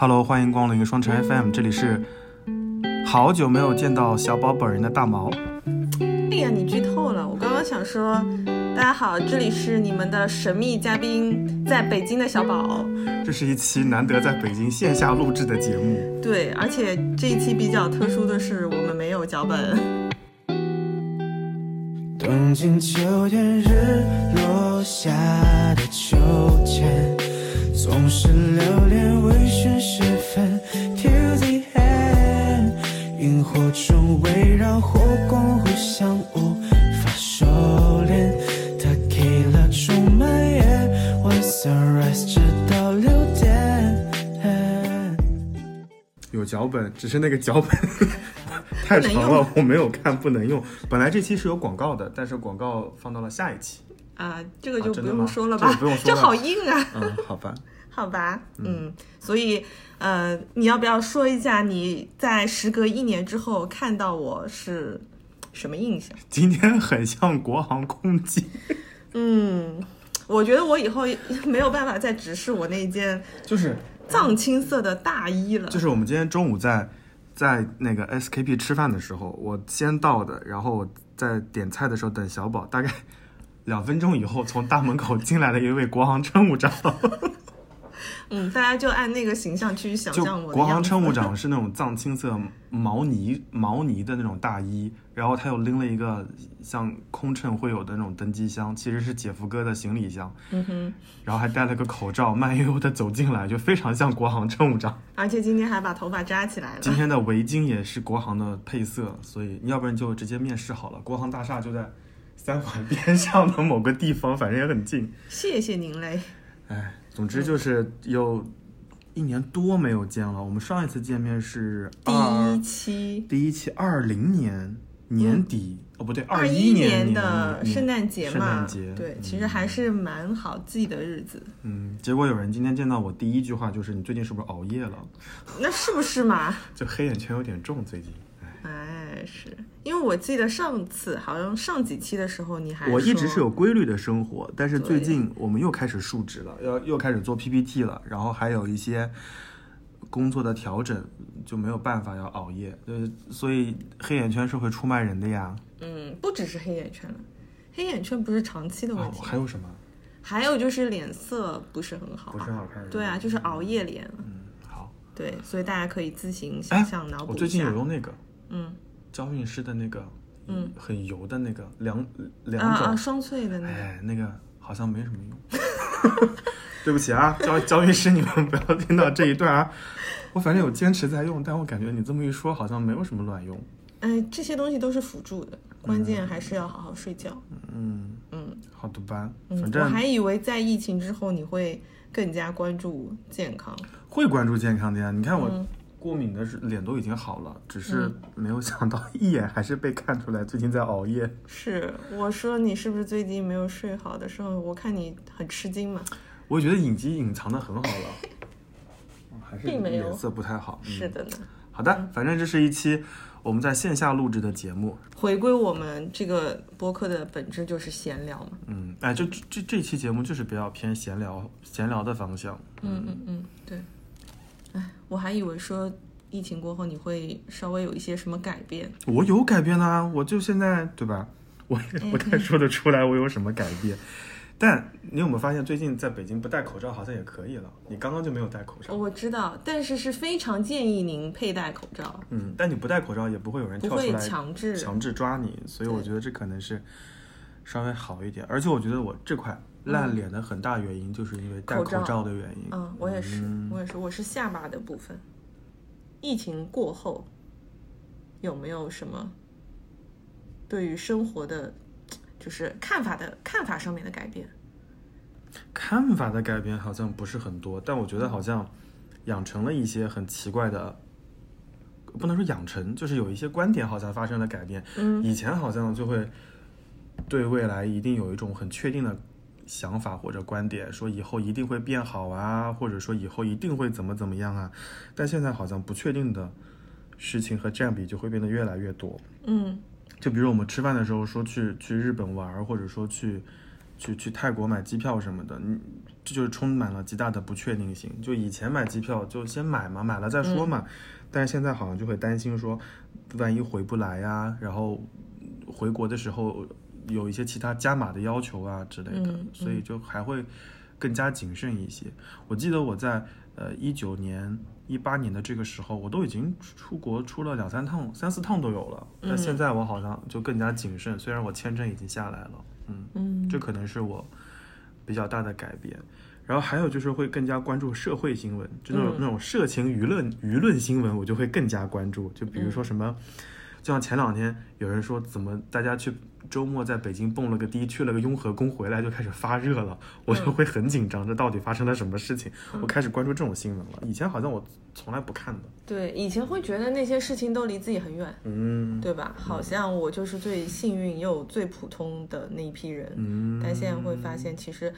Hello，欢迎光临双城 FM，这里是好久没有见到小宝本人的大毛。哎呀，你剧透了！我刚刚想说，大家好，这里是你们的神秘嘉宾，在北京的小宝。这是一期难得在北京线下录制的节目。对，而且这一期比较特殊的是，我们没有脚本。东京秋天日落下的秋千，总是留恋微醺时分。Till the end，萤火虫围绕火光互相无法收敛。Tequila 充满夜晚 sunrise 直到六点。有脚本，只是那个脚本 太长了，我没有看，不能用。本来这期是有广告的，但是广告放到了下一期。啊，这个就不用说了吧？这好硬啊！嗯，好吧。好吧，嗯，所以呃，你要不要说一下你在时隔一年之后看到我是什么印象？今天很像国航空机，嗯，我觉得我以后没有办法再直视我那件就是藏青色的大衣了。就是我们今天中午在在那个 SKP 吃饭的时候，我先到的，然后我在点菜的时候等小宝，大概两分钟以后，从大门口进来了一位国航乘务长。嗯，大家就按那个形象去想象我国航乘务长 是那种藏青色毛呢毛呢的那种大衣，然后他又拎了一个像空乘会有的那种登机箱，其实是姐夫哥的行李箱，嗯哼，然后还戴了个口罩，慢悠悠的走进来，就非常像国航乘务长。而且今天还把头发扎起来了。今天的围巾也是国航的配色，所以要不然就直接面试好了。国航大厦就在三环边 上的某个地方，反正也很近。谢谢您嘞。哎，总之就是有一年多没有见了。我们上一次见面是第二一期第一期二零年年底，哦不对，二一年的圣诞节嘛圣嘛，诞节对，嗯其实还是蛮好记的日子。嗯，结果有人今天见到我第一句话就是你最近是不是熬夜了？那是不是嘛？就黑眼圈有点重，最近。哎，哎，是因为我记得上次好像上几期的时候你还我一直是有规律的生活，但是最近我们又开始述职了，要又开始做 PPT 了，然后还有一些工作的调整，就没有办法要熬夜，呃，所以黑眼圈是会出卖人的呀。嗯，不只是黑眼圈了，黑眼圈不是长期的问哦，题，还有什么？还有就是脸色不是很好，不是很好看对啊，就是熬夜脸，嗯，好。对，所以大家可以自行哎想象脑补一我最近有下。用那个嗯娇韵诗的那个，嗯，很油的那个两两啊啊，种，双萃的那个，哎，那个好像没什么用。对不起啊，娇娇韵诗，你们不要听到这一段啊。我反正有坚持在用，但我感觉你这么一说，好像没有什么卵用。哎，这些东西都是辅助的，关键还是要好好睡觉。嗯，嗯好的吧，反正还以为在疫情之后你会更加关注健康。会关注健康的呀。你看我嗯过敏的是脸都已经好了，只是没有想到一眼还是被看出来最近在熬夜。是，我说你是不是最近没有睡好的时候，我看你很吃惊嘛。我觉得隐疾隐藏的很好了，嗯 还是并没有脸色不太好。嗯是的呢。好的，反正这是一期我们在线下录制的节目。回归我们这个播客的本质就是闲聊嘛。嗯，哎，就这这这期节目就是比较偏闲聊闲聊的方向。嗯嗯嗯，对。哎，我还以为说疫情过后你会稍微有一些什么改变。我有改变啦、我就现在对吧？我也不太说得出来我有什么改变。但你有没有发现，最近在北京不戴口罩好像也可以了？你刚刚就没有戴口罩。我知道，但是是非常建议您佩戴口罩，嗯，但你不戴口罩也不会有人不会跳出来强制。强制抓你，所以我觉得这可能是稍微好一点。而且我觉得我这块烂脸的很大原因就是因为戴口罩的原因。嗯，我也是，嗯我也是，我是下巴的部分。疫情过后，有没有什么对于生活的，就是看法的看法上面的改变？看法的改变好像不是很多，但我觉得好像养成了一些很奇怪的，不能说养成，就是有一些观点好像发生了改变。嗯以前好像就会对未来一定有一种很确定的想法或者观点，说以后一定会变好啊，或者说以后一定会怎么怎么样啊。但现在好像不确定的事情和占比就会变得越来越多。嗯就比如我们吃饭的时候说去去日本玩，或者说去去去泰国买机票什么的，你这就是充满了极大的不确定性。就以前买机票就先买嘛，买了再说嘛，但是现在好像就会担心说，万一回不来呀，然后回国的时候有一些其他加码的要求啊之类的，嗯所以就还会更加谨慎一些。我记得我在呃一九年、一八年的这个时候，我都已经出国出了两三趟、三四趟都有了。但嗯现在我好像就更加谨慎，虽然我签证已经下来了，嗯，嗯这可能是我比较大的改变。然后还有就是会更加关注社会新闻，就那种、嗯那种社情舆论舆论新闻，我就会更加关注。就比如说什么，就像前两天有人说怎么大家去周末在北京蹦了个迪，去了个雍和宫，回来就开始发热了，我就会很紧张，这到底发生了什么事情？我开始关注这种新闻了。以前好像我从来不看的。对，以前会觉得那些事情都离自己很远，嗯对吧？好像我就是最幸运又最普通的那一批人，嗯，但现在会发现，其实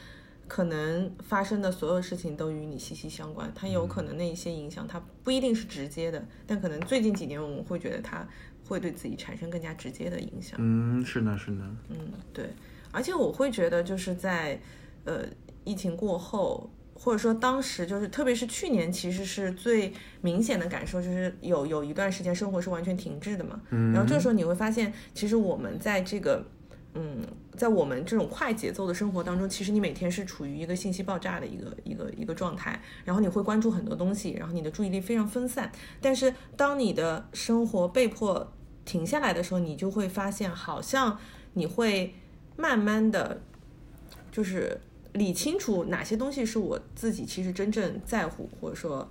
可能发生的所有事情都与你息息相关。它有可能那一些影响，它不一定是直接的，但可能最近几年我们会觉得它会对自己产生更加直接的影响。嗯，是呢是呢，嗯，对，而且我会觉得就是在呃疫情过后，或者说当时就是特别是去年，其实是最明显的感受，就是有有一段时间生活是完全停滞的嘛。嗯，然后这个时候你会发现，其实我们在这个。嗯，在我们这种快节奏的生活当中，其实你每天是处于一个信息爆炸的一个一个一个状态，然后你会关注很多东西，然后你的注意力非常分散。但是当你的生活被迫停下来的时候，你就会发现，好像你会慢慢的，就是理清楚哪些东西是我自己其实真正在乎或者说，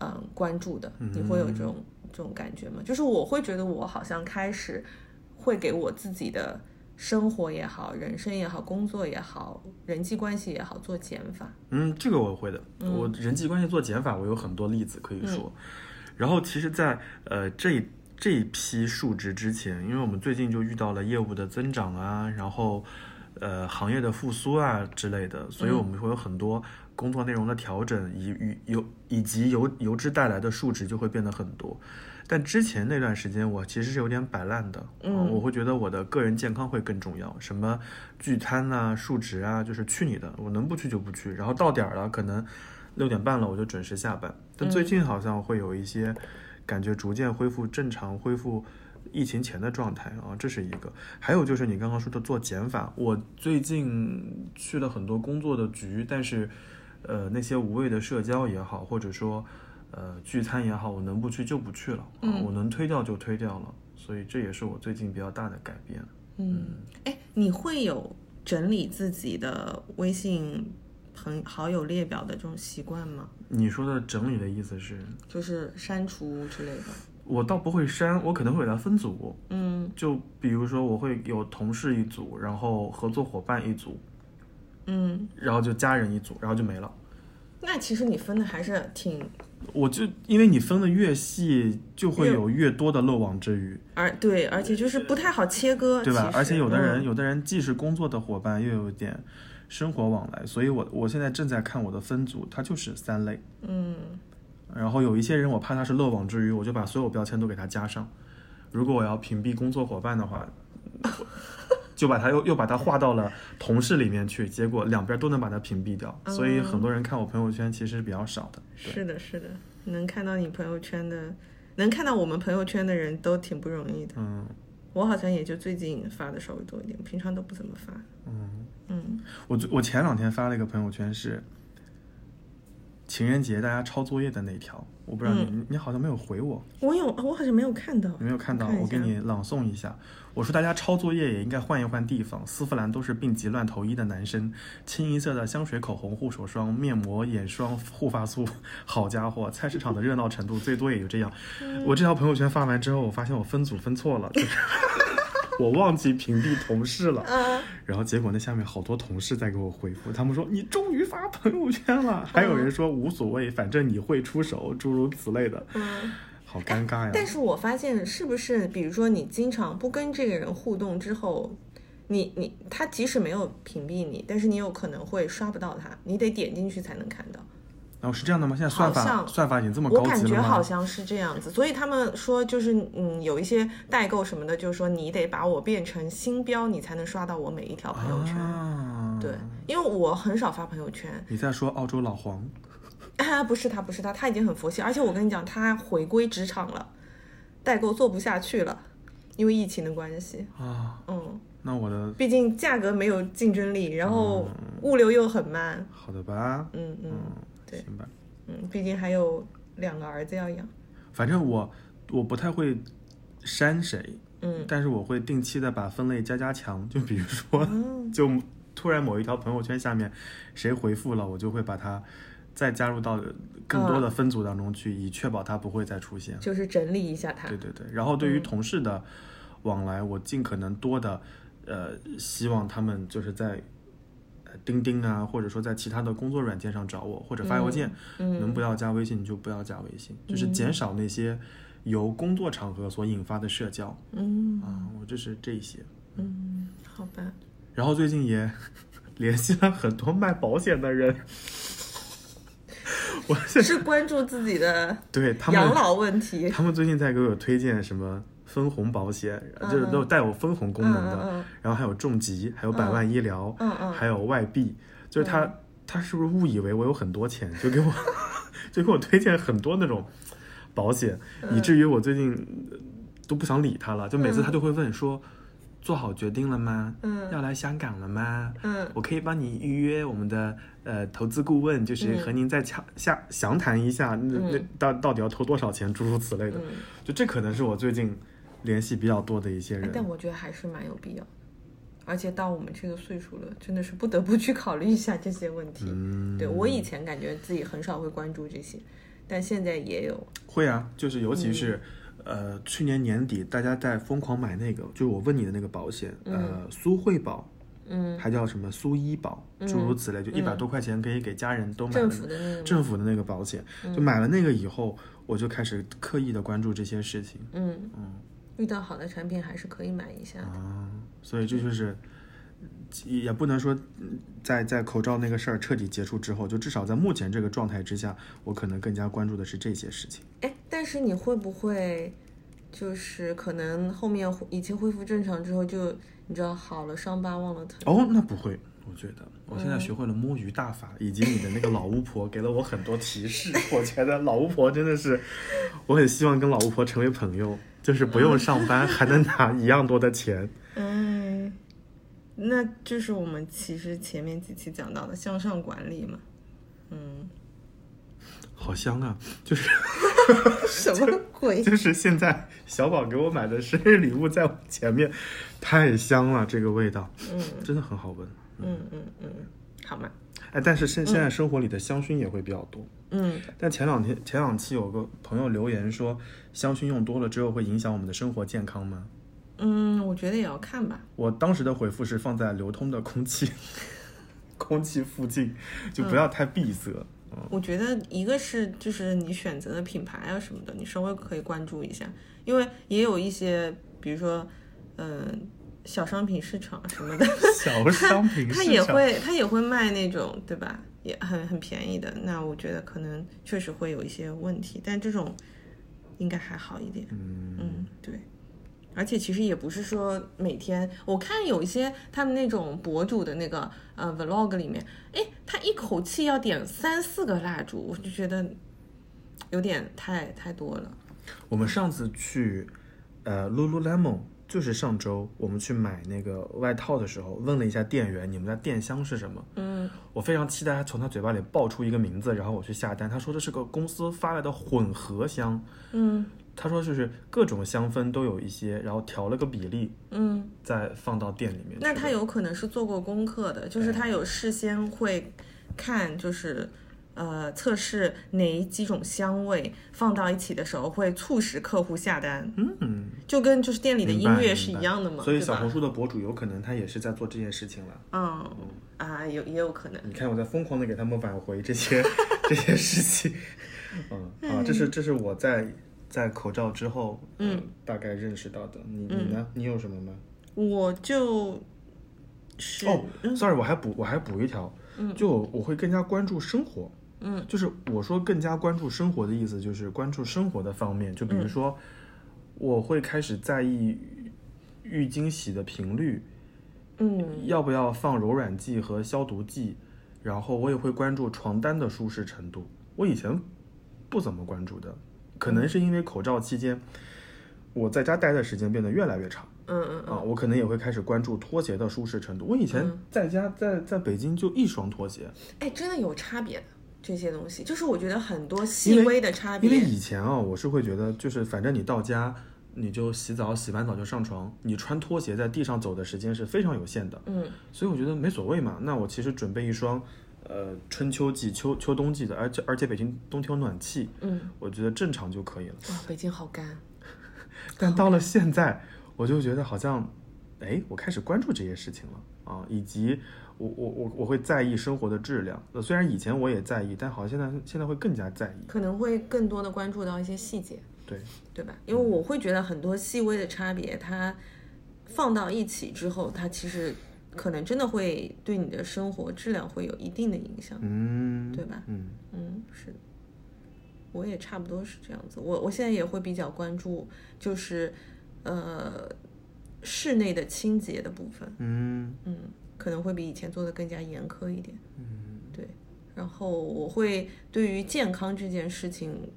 嗯，关注的。你会有这种这种感觉吗？就是我会觉得我好像开始会给我自己的生活也好、人生也好、工作也好、人际关系也好做减法。嗯，这个我会的。我人际关系做减法，我有很多例子可以说。然后其实在，呃这这一批数值之前，因为我们最近就遇到了业务的增长啊，然后呃行业的复苏啊之类的，所以我们会有很多工作内容的调整，以与由以及由由之带来的数值就会变得很多。但之前那段时间，我其实是有点摆烂的，嗯，我会觉得我的个人健康会更重要，什么聚餐呐、数值啊，就是去你的，我能不去就不去，然后到点儿了，可能六点半了，我就准时下班。但最近好像会有一些感觉逐渐恢复正常，恢复疫情前的状态啊，这是一个。还有就是你刚刚说的做减法，我最近去了很多工作的局，但是呃那些无谓的社交也好，或者说。呃，聚餐也好，我能不去就不去了，啊，我能推掉就推掉了，所以这也是我最近比较大的改变。嗯，哎，你会有整理自己的微信朋好友列表的这种习惯吗？你说的整理的意思是？就是删除之类的。我倒不会删，我可能会给它分组。嗯就比如说，我会有同事一组，然后合作伙伴一组，嗯，然后就家人一组，然后就没了。那其实你分的还是挺，我就因为你分的越细，就会有越多的漏网之鱼，而对，而且就是不太好切割，对吧？而且有的人，嗯有的人既是工作的伙伴，又有点生活往来，所以我我现在正在看我的分组，它就是三类。嗯然后有一些人，我怕他是漏网之鱼，我就把所有标签都给他加上。如果我要屏蔽工作伙伴的话，就把他又又把他划到了同事里面去，结果两边都能把他屏蔽掉。所以很多人看我朋友圈其实是比较少的。对，是的，是的，能看到你朋友圈的，能看到我们朋友圈的人都挺不容易的。嗯我好像也就最近发的稍微多一点，平常都不怎么发。嗯，嗯，我最我前两天发了一个朋友圈是情人节大家抄作业的那条，我不知道你、你你好像没有回我，我有，我好像没有看到。你没有看到？看我给你朗诵一下。我说大家抄作业也应该换一换地方。丝芙兰都是病急乱投医的男生，清一色的香水、口红、护手霜、面膜、眼霜、护发素，好家伙，菜市场的热闹程度最多也就这样。我这条朋友圈发完之后，我发现我分组分错了，就是 我忘记屏蔽同事了。嗯 然后结果那下面好多同事在给我回复，他们说你终于发朋友圈了，还有人说无所谓，反正你会出手，诸如此类的，嗯。好尴尬呀。但是我发现，是不是比如说你经常不跟这个人互动之后，你你他即使没有屏蔽你，但是你有可能会刷不到他，你得点进去才能看到。哦是这样的吗？现在算法算法已经这么我感觉高级了吗？好像是这样子，所以他们说就是嗯，有一些代购什么的，就是说你得把我变成星标，你才能刷到我每一条朋友圈。啊，对，因为我很少发朋友圈，你在说澳洲老黄？啊，不是他，不是他，他已经很佛系，而且我跟你讲，他回归职场了，代购做不下去了，因为疫情的关系。啊，嗯，那我的毕竟价格没有竞争力，然后物流又很慢。好的吧，嗯嗯对行吧。嗯，毕竟还有两个儿子要养。反正我我不太会删谁，嗯但是我会定期的把分类加加强。就比如说，嗯就突然某一条朋友圈下面谁回复了，我就会把它再加入到更多的分组当中去，以确保它不会再出现。就是整理一下它。对对对，然后对于同事的往来，我尽可能多的，呃，希望他们就是在呃钉钉啊，或者说在其他的工作软件上找我，或者发邮件，嗯能不要加微信就不要加微信，就是减少那些由工作场合所引发的社交嗯啊，我就是这些。嗯，好吧。然后最近也 联系了很多卖保险的人，我现是关注自己的 对他们养老问题。他们最近在给我推荐什么分红保险，就是都有带有分红功能的，然后还有重疾，还有百万医疗，还有外币，就是他、他是不是误以为我有很多钱，就给我 就给我推荐很多那种保险，以至于我最近呃都不想理他了，就每次他就会问说。做好决定了吗？嗯要来香港了吗？嗯我可以帮你预约我们的呃投资顾问，就是和您再洽下详谈一下，那那到到底要投多少钱，诸如此类的。嗯就这可能是我最近联系比较多的一些哎人。但我觉得还是蛮有必要的，而且到我们这个岁数了，真的是不得不去考虑一下这些问题。嗯，对我以前感觉自己很少会关注这些，但现在也有。会啊，就是尤其是、嗯呃去年年底大家在疯狂买那个，就是我问你的那个保险，呃苏惠保，嗯，还叫什么苏医保，诸如此类，就一百多块钱可以给家人都买政府的政府的那个保险，就买了那个以后，我就开始刻意的关注这些事情。嗯。嗯。遇到好的产品还是可以买一下的。啊，所以这就是。也不能说，嗯在在口罩那个事儿彻底结束之后，就至少在目前这个状态之下，我可能更加关注的是这些事情。哎，但是你会不会，就是可能后面一切恢复正常之后就，你知道好了，伤疤忘了疼。哦，那不会，我觉得我现在学会了摸鱼大法，以及你的那个老巫婆给了我很多提示。我觉得老巫婆真的是，我很希望跟老巫婆成为朋友，就是不用上班还能拿一样多的钱。嗯，那就是我们其实前面几期讲到的向上管理嘛。嗯，好香啊！就是 什么鬼？就是 现在小宝给我买的生日礼物在我前面，太香了，这个味道嗯真的很好闻。嗯嗯嗯，好嘛。哎，但是现现在生活里的香薰也会比较多。嗯但前两天前两期有个朋友留言说，香薰用多了之后会影响我们的生活健康吗？嗯，我觉得也要看吧。我当时的回复是放在流通的空气 空气附近，就不要太闭塞。我觉得一个是就是你选择的品牌啊什么的，你稍微可以关注一下，因为也有一些，比如说，嗯、小商品市场什么的，小商品市它，也会它也会卖那种，对吧？也很很便宜的。那我觉得可能确实会有一些问题，但这种应该还好一点。嗯嗯，对。而且其实也不是说每天，我看有一些他们那种博主的那个呃 vlog 里面，哎，他一口气要点三四个蜡烛，我就觉得有点太太多了。我们上次去呃 Lululemon，就是上周我们去买那个外套的时候，问了一下店员，你们家店香是什么？嗯我非常期待他从他嘴巴里爆出一个名字，然后我去下单。他说这是个公司发来的混合香，嗯他说就是各种香氛都有一些，然后调了个比例，嗯，再放到店里面。那他有可能是做过功课的，就是他有事先会看，就是。呃，测试哪几种香味放到一起的时候会促使客户下单，嗯，就跟就是店里的音乐是一样的嘛，所以小红书的博主有可能他也是在做这件事情了。嗯啊，有也有可能。你看我在疯狂的给他们挽回这些 这些事情。嗯，啊，这是这是我在在口罩之后，嗯，大概认识到的。你你呢？你有什么吗？我就是哦，sorry，我还补我还补一条，就我会更加关注生活。嗯，就是我说更加关注生活的意思，就是关注生活的方面。就比如说，我会开始在意浴巾洗的频率，嗯要不要放柔软剂和消毒剂，然后我也会关注床单的舒适程度。我以前不怎么关注的，可能是因为口罩期间我在家待的时间变得越来越长嗯嗯啊，我可能也会开始关注拖鞋的舒适程度。我以前嗯在家在在北京就一双拖鞋，哎，真的有差别的这些东西，就是我觉得很多细微的差别因为别。以前啊，我是会觉得，就是反正你到家，你就洗澡，洗完澡就上床，你穿拖鞋在地上走的时间是非常有限的，嗯所以我觉得没所谓嘛。那我其实准备一双，呃，春秋季、秋秋冬季的，而且而且北京冬天有暖气，嗯，我觉得正常就可以了。哇，北京好干。但到了现在，我就觉得好像，哎，我开始关注这些事情了啊，以及我我我我会在意生活的质量。呃虽然以前我也在意，但好像现在现在会更加在意。可能会更多的关注到一些细节，对，对吧？因为我会觉得很多细微的差别，它放到一起之后，它其实可能真的会对你的生活质量会有一定的影响，嗯，对吧？嗯嗯，是的，我也差不多是这样子。我我现在也会比较关注，就是呃室内的清洁的部分，嗯嗯，可能会比以前做的更加严苛一点。嗯，对。然后我会对于健康这件事情，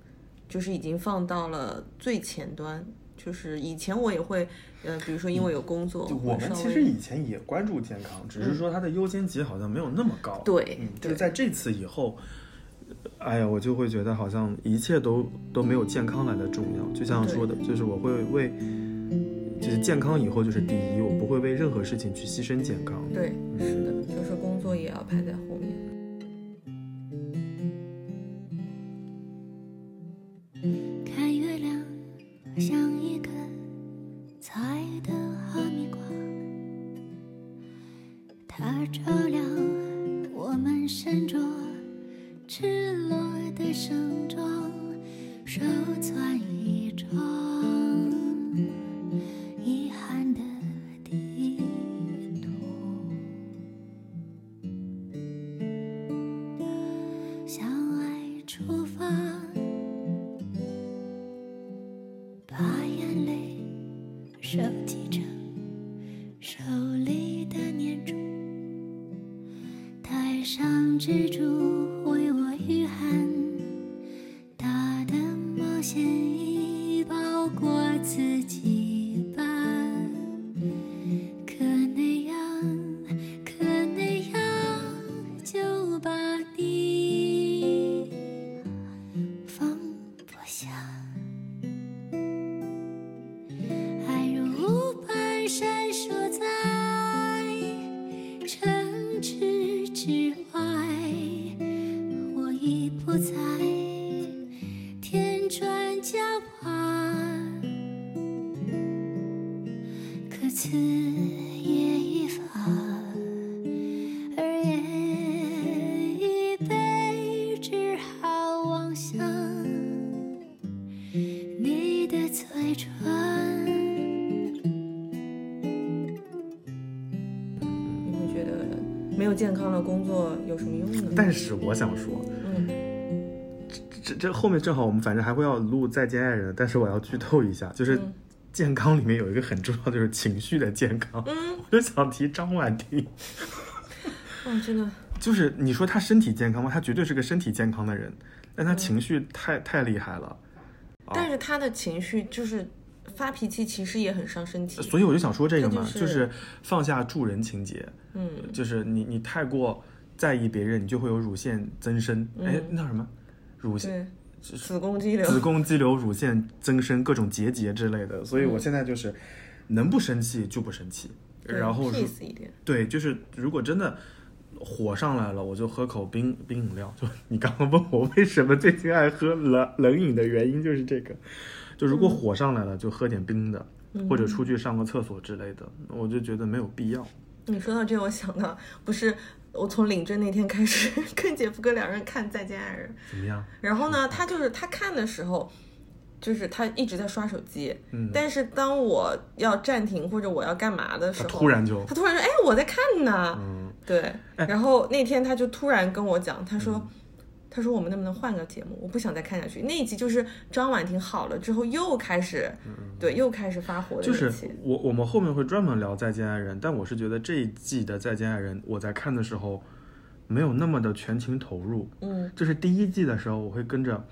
就是已经放到了最前端。就是以前我也会，呃，比如说因为有工作，就我们其实以前也关注健康，只是说它的优先级好像没有那么高。对嗯，就是在这次以后，哎呀，我就会觉得好像一切都都没有健康来的重要。就像说的，就是我会为，就是健康以后就是第一，我不会为任何事情去牺牲健康。对，是的，就是工作也要排在后面。看月亮像一但是我想说，嗯，这这后面正好我们反正还会要录再见爱人，但是我要剧透一下，就是嗯健康里面有一个很重要，就是情绪的健康。嗯，我就想提张婉婷。哇，真的，就是你说他身体健康吗？他绝对是个身体健康的人，但他情绪太、太厉害了。但是他的情绪就是发脾气，其实也很伤身体。所以我就想说这个嘛，这就是放下助人情节，嗯，就是你你太过在意别人，你就会有乳腺增生。哎、那叫什么？乳腺、子宫肌瘤。子宫肌瘤、乳腺增生、各种结节之类的。所以我现在就是能不生气就不生气，对然后。对，就是如果真的火上来了，我就喝口冰冰饮料。就你刚刚问我为什么最近爱喝冷冷饮的原因，就是这个。就如果火上来了，就喝点冰的，或者出去上个厕所之类的，我就觉得没有必要。你说到这，我想到不是我从领证那天开始 跟姐夫哥两人看《再见爱人》，怎么样？然后呢，他就是他看的时候，就是他一直在刷手机，嗯但是当我要暂停或者我要干嘛的时他候，突然就他突然说：“哎，我在看呢。嗯，对，然后那天他就突然跟我讲，他说。他说我们能不能换个节目？我不想再看下去。那一集就是张婉婷好了之后又开始，对，又开始发火就是。我我们后面会专门聊《再见爱人》，但我是觉得这一季的《再见爱人》，我在看的时候没有那么的全情投入。嗯就是第一季的时候，我会跟着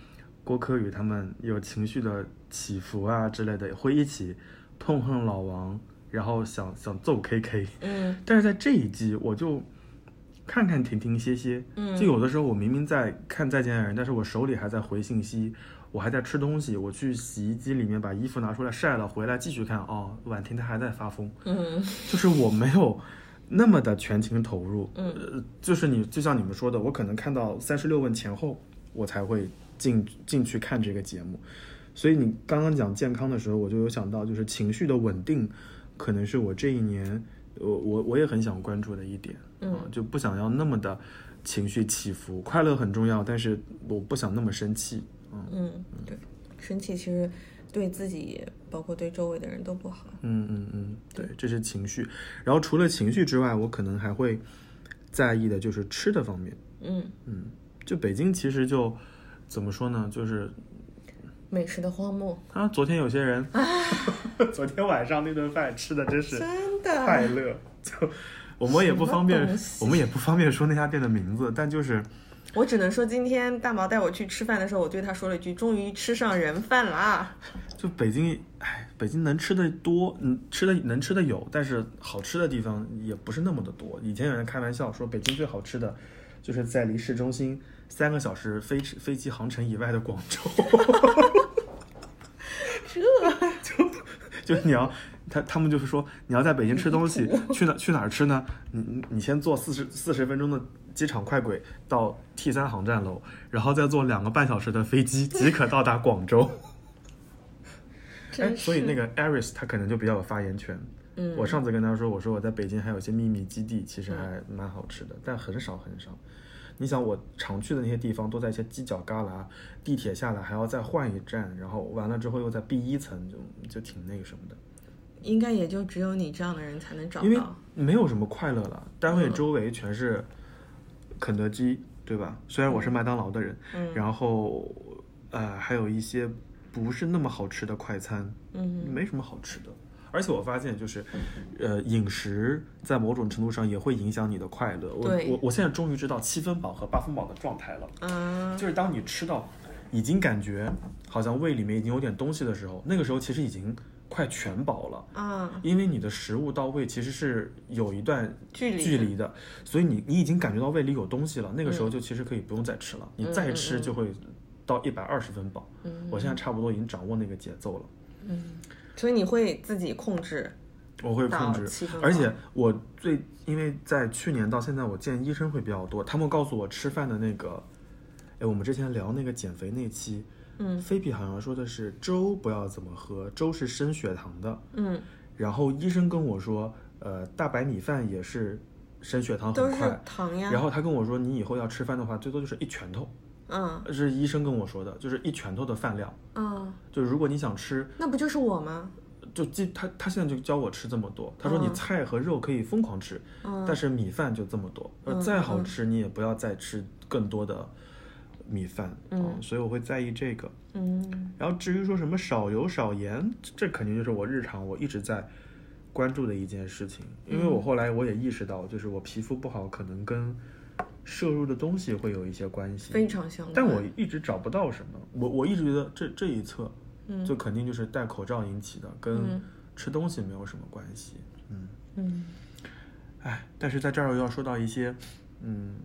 郭柯宇他们有情绪的起伏啊之类的，会一起痛恨老王，然后想想揍 KK。嗯但是在这一季，我就看看停停歇歇，嗯。就有的时候我明明在看《再见爱人》，但是我手里还在回信息，我还在吃东西，我去洗衣机里面把衣服拿出来晒了，回来继续看，哦，婉婷她还在发疯，嗯。就是我没有那么的全情投入，嗯。呃，就是你就像你们说的，我可能看到三十六问前后，我才会进进去看这个节目。所以你刚刚讲健康的时候，我就有想到，就是情绪的稳定，可能是我这一年，我我我也很想关注的一点，嗯啊就不想要那么的情绪起伏，快乐很重要，但是我不想那么生气，嗯嗯，对，生气其实对自己，包括对周围的人都不好。嗯嗯嗯，对，这是情绪。然后除了情绪之外，我可能还会在意的就是吃的方面。嗯嗯，就北京其实就怎么说呢，就是美食的荒漠，啊，昨天有些人 昨天晚上那顿饭吃的真是真的快乐。就我们也不方便我们也不方便说那家店的名字，但就是我只能说，今天大毛带我去吃饭的时候，我对他说了一句：“终于吃上人饭啦 就北京，哎，北京能吃的多，嗯，吃的能吃的有，但是好吃的地方也不是那么的多。以前有人开玩笑说，北京最好吃的就是在离市中心三个小时飞飞机航程以外的广州。这就就你要他他们就是说你要在北京吃东西，去哪去哪儿吃呢？你你你先坐四十四十分钟的机场快轨到 T 三航站楼，然后再坐两个半小时的飞机即可到达广州。哎，所以那个 Aris 他可能就比较有发言权。嗯，我上次跟他说，我说我在北京还有一些秘密基地，其实还蛮好吃的，但很少很少。你想我常去的那些地方都在一些犄角旮旯，地铁下来还要再换一站，然后完了之后又在 B 一层，就就挺那个什么的。应该也就只有你这样的人才能找到因为。没有什么快乐了，单位嗯周围全是肯德基，对吧？虽然我是麦当劳的人，嗯然后呃还有一些不是那么好吃的快餐，嗯没什么好吃的。而且我发现，就是，呃，饮食在某种程度上也会影响你的快乐。我我我现在终于知道七分饱和八分饱的状态了。嗯就是当你吃到已经感觉好像胃里面已经有点东西的时候，那个时候其实已经快全饱了。啊，因为你的食物到胃其实是有一段距离距离的，所以你你已经感觉到胃里有东西了，那个时候就其实可以不用再吃了，你再吃就会到一百二十分饱。嗯我现在差不多已经掌握那个节奏了，嗯所以你会自己控制。我会控制，而且我最因为在去年到现在，我见医生会比较多，他们告诉我吃饭的那个，哎，我们之前聊那个减肥那期，嗯。菲比好像说的是粥不要怎么喝，粥是升血糖的，嗯，然后医生跟我说，呃，大白米饭也是升血糖很快。糖呀。然后他跟我说，你以后要吃饭的话，最多就是一拳头，嗯。这是医生跟我说的，就是一拳头的饭量。嗯，就是如果你想吃，那不就是我吗？就记他他现在就教我吃这么多，他说你嗯菜和肉可以疯狂吃，嗯。但是米饭就这么多，嗯再好吃你也不要再吃更多的米饭。嗯所以我会在意这个。嗯然后至于说什么少油少盐，这肯定就是我日常我一直在关注的一件事情。因为我后来我也意识到，就是我皮肤不好，可能跟摄入的东西会有一些关系。非常相关。但我一直找不到什么，我我一直觉得这这一侧，嗯就肯定就是戴口罩引起的，跟嗯吃东西没有什么关系。嗯，嗯哎，但是在这儿又要说到一些，嗯。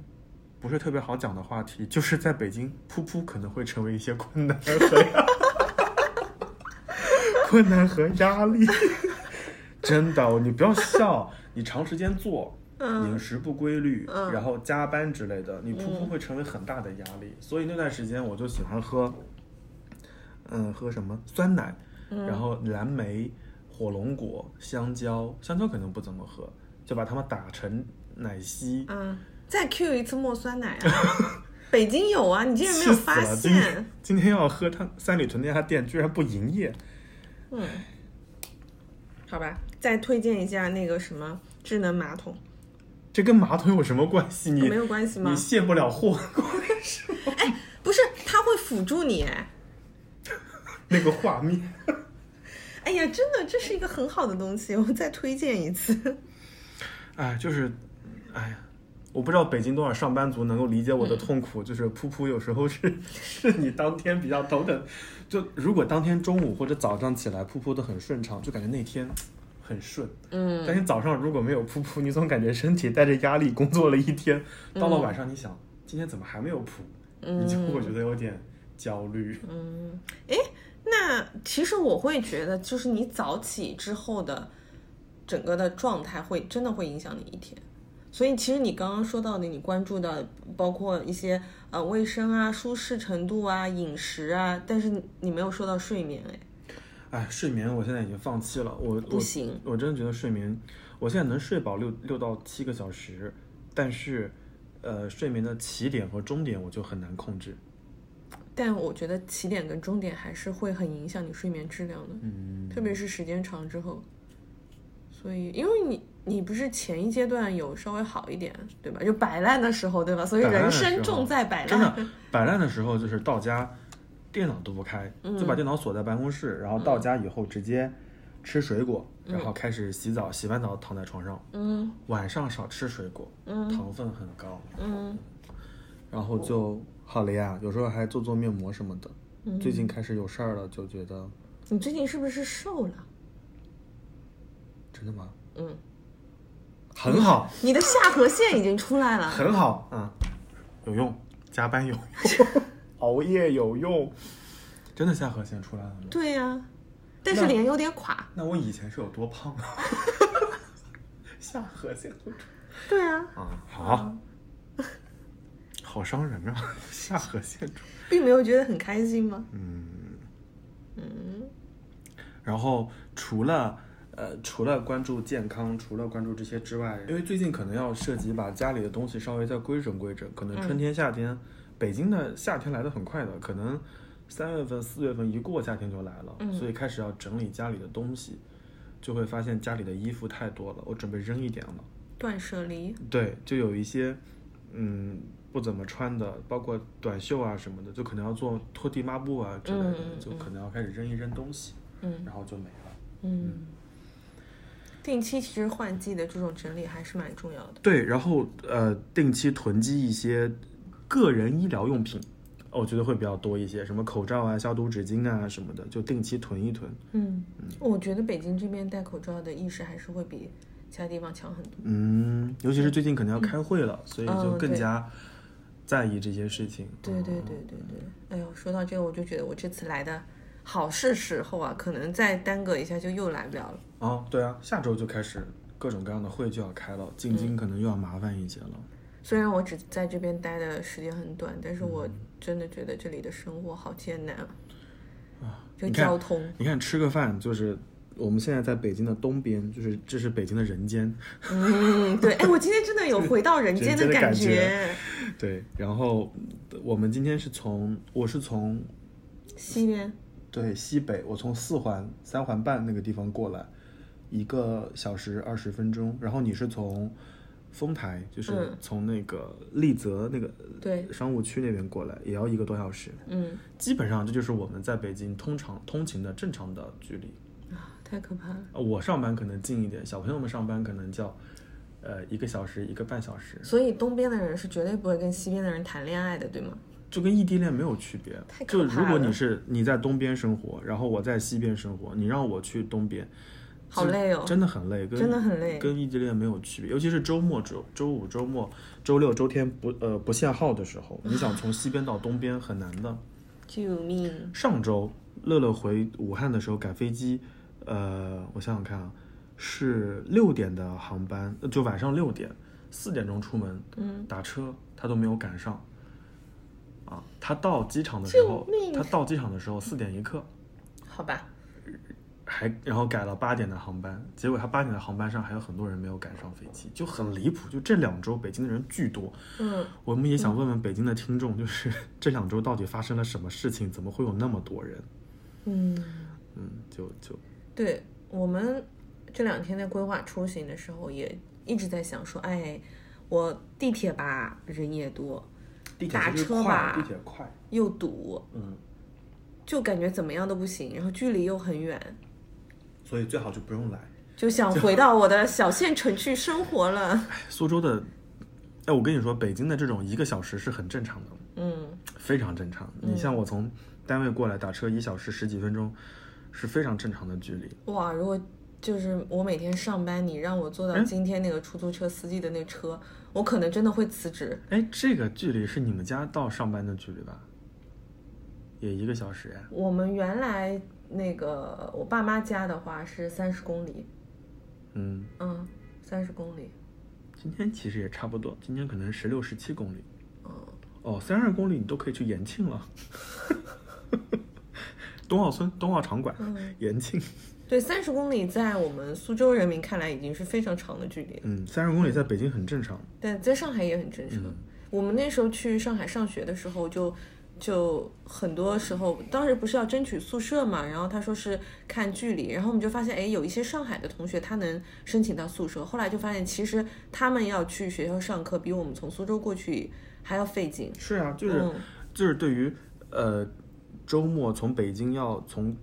不是特别好讲的话题，就是在北京，噗噗可能会成为一些困难和 困难和压力。真的，你不要笑，你长时间做，嗯饮食不规律，嗯然后加班之类的，你噗噗会成为很大的压力。所以那段时间我就喜欢喝，嗯，喝什么酸奶，嗯然后蓝莓、火龙果、香蕉，香蕉可能不怎么喝，就把它们打成奶昔。嗯，再 Q 一次墨酸奶啊！北京有啊，你竟然没有发现？今天要喝他三里屯那家店，居然不营业。嗯，好吧，再推荐一下那个什么智能马桶，这跟马桶有什么关系？你没有关系吗你卸不了货，哎不是，它会辅助你哎。那个画面。哎呀，真的，这是一个很好的东西，我再推荐一次。哎，就是，哎呀，我不知道北京多少上班族能够理解我的痛苦，就是噗噗有时候是 是你当天比较头疼，就如果当天中午或者早上起来噗噗的很顺畅，就感觉那天很顺。嗯但是早上如果没有噗噗，你总感觉身体带着压力工作了一天，到了晚上你想今天怎么还没有噗，你就会觉得有点焦虑。嗯，哎，那其实我会觉得，就是你早起之后的整个的状态会真的会影响你一天。所以其实你刚刚说到的，你关注的包括一些呃卫生啊、舒适程度啊、饮食啊，但是你没有说到睡眠，哎，哎，睡眠我现在已经放弃了，我不行我，我真的觉得睡眠，我现在能睡饱六六到七个小时，但是，呃，睡眠的起点和终点我就很难控制。但我觉得起点跟终点还是会很影响你睡眠质量的，嗯，特别是时间长之后。所以，因为你你不是前一阶段有稍微好一点，对吧？就摆烂的时候，对吧？所以人生重在摆烂真烂。的摆烂的时候就是到家，电脑都不开，就把电脑锁在办公室，然后到家以后直接吃水果，然后开始洗澡，洗完澡躺在床上。嗯晚上少吃水果，嗯糖分很高，嗯然后就好了呀。有时候还做做面膜什么的。嗯最近开始有事儿了，就觉得你最近是不是瘦了？真的吗？嗯，很好，你的下颌线已经出来了。很好，嗯，有用，加班有用，熬夜有用，真的下颌线出来了吗？对呀、但是脸有点垮。那我以前是有多胖啊？下颌线都出对啊，啊，好，好伤人啊！下颌线出，并没有觉得很开心吗？嗯，嗯然后除了呃除了关注健康，除了关注这些之外，因为最近可能要涉及把家里的东西稍微再规整规整，可能春天、夏天，北京的夏天来的很快的，可能三月份、四月份一过夏天就来了，嗯所以开始要整理家里的东西，就会发现家里的衣服太多了，我准备扔一点了。断舍离。对，就有一些嗯不怎么穿的，包括短袖啊什么的，就可能要做拖地抹布啊之类的，就可能要开始扔一扔东西，嗯然后就没了。嗯，定期其实换季的这种整理还是蛮重要的。对，然后呃，定期囤积一些个人医疗用品，我觉得会比较多一些，什么口罩啊、消毒纸巾啊什么的，就定期囤一囤。嗯，我觉得北京这边戴口罩的意识还是会比其他地方强很多。嗯，尤其是最近可能要开会了，所以就更加在意这些事情。对对对对对，哎呦，说到这个，我就觉得我这次来的好是时候啊，可能再耽搁一下就又来不了了。哦，对啊，下周就开始各种各样的会就要开了，进京可能又要麻烦一些了。虽然我只在这边待的时间很短，但是我真的觉得这里的生活好艰难啊！就你看交通，你看，吃个饭就是我们现在在北京的东边，就是这是北京的人间，嗯，对，哎，我今天真的有回到人间的感觉。对。然后我们今天是从我是从西边，对西北，我从四环三环半那个地方过来，一个小时二十分钟。然后你是从丰台，就是嗯从那个丽泽那个对，商务区那边过来，也要一个多小时。嗯基本上这就是我们在北京通常通勤的正常的距离。啊，太可怕了。呃我上班可能近一点，小朋友们上班可能叫，呃，一个小时一个半小时，所以东边的人是绝对不会跟西边的人谈恋爱的，对吗？就跟异地恋没有区别。就如果你是你在东边生活，然后我在西边生活，你让我去东边，好累哦真的很累，跟真的很累跟异地恋没有区别。尤其是周末、周周五、周末、周六、周天不呃不限号的时候，你想从西边到东边很难的。救命！上周乐乐回武汉的时候赶飞机，呃，我想想看啊，是六点的航班，呃就晚上六点，四点钟出门，嗯，打车他都没有赶上。啊，他到机场的时候，他到机场的时候四点一刻，好吧，还然后改了八点的航班，结果他八点的航班上还有很多人没有赶上飞机，就很离谱。就这两周北京的人巨多，嗯，我们也想问问北京的听众，就是这两周到底发生了什么事情，怎么会有那么多人？嗯，嗯，就就对我们这两天在规划出行的时候也，一直在想说，哎，我地铁吧人也多，打车吧地铁快，又堵，嗯，就感觉怎么样都不行，然后距离又很远，所以最好就不用来。就想回到我的小县城去生活了。苏州的，哎，我跟你说，北京的这种一个小时是很正常的，嗯，非常正常。你像我从单位过来打车一小时十几分钟，是非常正常的距离。哇，如果就是我每天上班，你让我坐到哎今天那个出租车司机的那车，我可能真的会辞职。哎，这个距离是你们家到上班的距离吧？也一个小时呀？我们原来那个我爸妈家的话是三十公里，嗯，嗯，三十公里，今天其实也差不多，今天可能十六、十七公里。嗯，哦，三十公里你都可以去延庆了。东澳村、东澳场馆、嗯延庆。对，三十公里在我们苏州人民看来已经是非常长的距离了，嗯，三十公里在北京很正常。但在上海也很正常。我们那时候去上海上学的时候就。就很多时候，当时不是要争取宿舍嘛，然后他说是看距离，然后我们就发现，哎，有一些上海的同学他能申请到宿舍，后来就发现其实他们要去学校上课，比我们从苏州过去还要费劲。是啊，就是、嗯就是对于呃周末从北京要从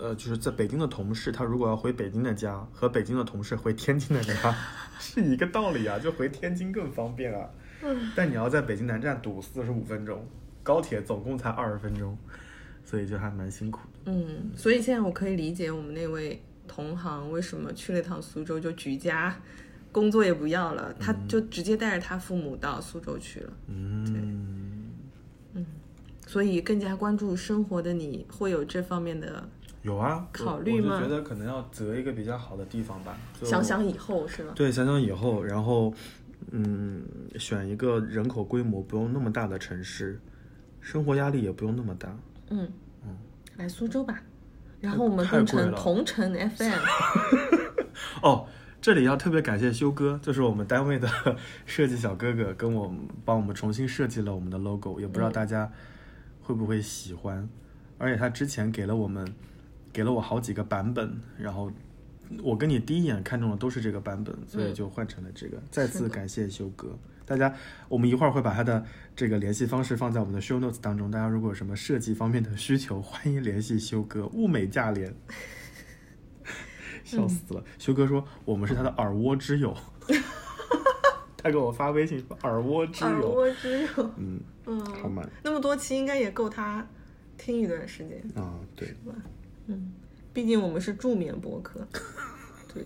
呃就是在北京的同事，他如果要回北京的家，和北京的同事回天津的家 是一个道理啊，就回天津更方便啊。但你要在北京南站堵四十五分钟，高铁总共才二十分钟，所以就还蛮辛苦的。嗯，所以现在我可以理解我们那位同行为什么去了一趟苏州就举家，工作也不要了，他就直接带着他父母到苏州去了。嗯，所以更加关注生活的你会有这方面的有啊，考虑吗我我就觉得可能要择一个比较好的地方吧。想想以后是吧？对，想想以后，然后，嗯，选一个人口规模不用那么大的城市，生活压力也不用那么大。嗯嗯来苏州吧，然后我们变成同城 FM。哦，这里要特别感谢修哥，就是我们单位的 设计小哥哥，跟我们帮我们重新设计了我们的 logo，也不知道大家会不会喜欢。而且他之前给了我们，给了我好几个版本，然后我跟你第一眼看中的都是这个版本，所以就换成了这个。再次感谢修哥，大家，我们一会儿会把他的这个联系方式放在我们的 show notes 当中，大家如果有什么设计方面的需求，欢迎联系修哥，物美价廉。笑死了，修哥说我们是他的耳蜗之友，他给我发微信说耳蜗之友。耳友，蜗之友，嗯，嗯，好嘛，那么多期应该也够他听一段时间。啊，对，毕竟我们是助眠播客。对，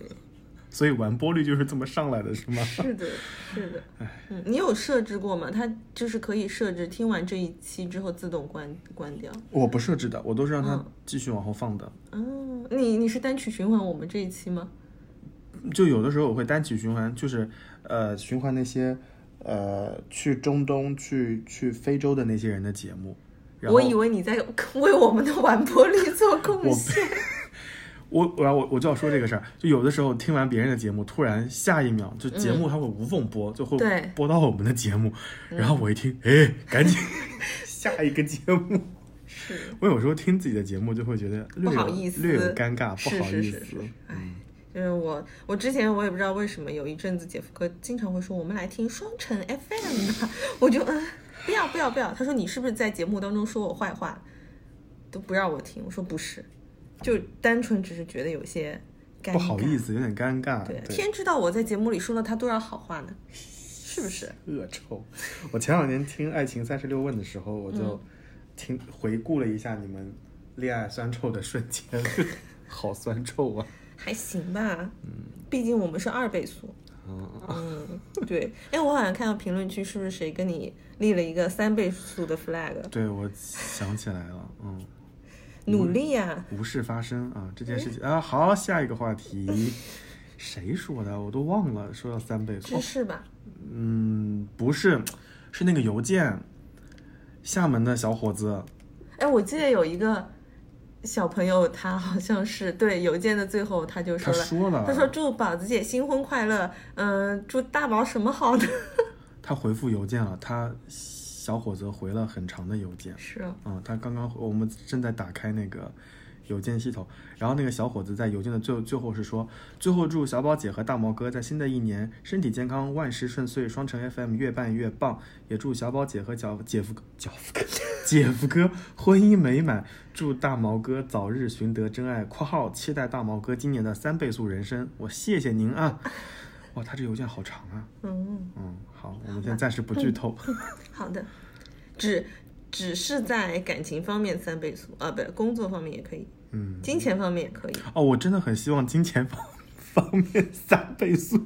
所以完播率就是这么上来的，是吗？是的，是的。嗯，你有设置过吗？它就是可以设置听完这一期之后自动关关掉。我不设置的，我都是让它嗯继续往后放的。嗯，你你是单曲循环我们这一期吗？就有的时候我会单曲循环，就是呃循环那些呃去中东、去去非洲的那些人的节目。我以为你在 为我们的完播率做贡献。我我要我我就要说这个事儿，就有的时候听完别人的节目，突然下一秒就节目它会无缝播，就会播到我们的节目，然后我一听，哎，赶紧下一个节目。是，我有时候听自己的节目就会觉得不好意思略有尴尬，不好意思。哎，就是我，我之前我也不知道为什么有一阵子姐夫哥经常会说我们来听双城 FM 吧，我就嗯不要不要不要，他说你是不是在节目当中说我坏话，都不让我听，我说不是，就单纯只是觉得有些尴尬，不好意思，有点尴尬。对，天知道我在节目里说了他多少好话呢，是不是？恶臭。我前两年听《爱情三十六问》的时候，我嗯就听回顾了一下你们恋爱酸臭的瞬间，好酸臭啊！还行吧，嗯，毕竟我们是二倍速。嗯，嗯，对，哎，我好像看到评论区是不是谁跟你立了一个三倍速的 flag？对，我想起来了，嗯，努力呀、无事发生啊，这件事情啊，好，下一个话题，谁说的？我都忘了，说要三倍速知。识吧？嗯，不是，是那个邮件，厦门的小伙子，哎，我记得有一个小朋友，他好像是对邮件的最后他就说了，说了，他说祝宝子姐新婚快乐，嗯、祝大宝什么好的？他回复邮件了，他小伙子回了很长的邮件。是啊，嗯，他刚刚我们正在打开那个邮件系统。然后那个小伙子在邮件的最最后是说，最后祝小宝姐和大毛哥在新的一年身体健康，万事顺遂，双城 FM 越办越棒。也祝小宝姐和脚姐夫脚夫哥姐夫哥婚姻美满，祝大毛哥早日寻得真爱。（括号期待大毛哥今年的三倍速人生。）我谢谢您啊！哇，他这邮件好长啊。嗯，嗯，好，我们先暂时不剧透。好的，只只是在感情方面三倍速啊，不，工作方面也可以，嗯，金钱方面也可以。哦，我真的很希望金钱方方面三倍速，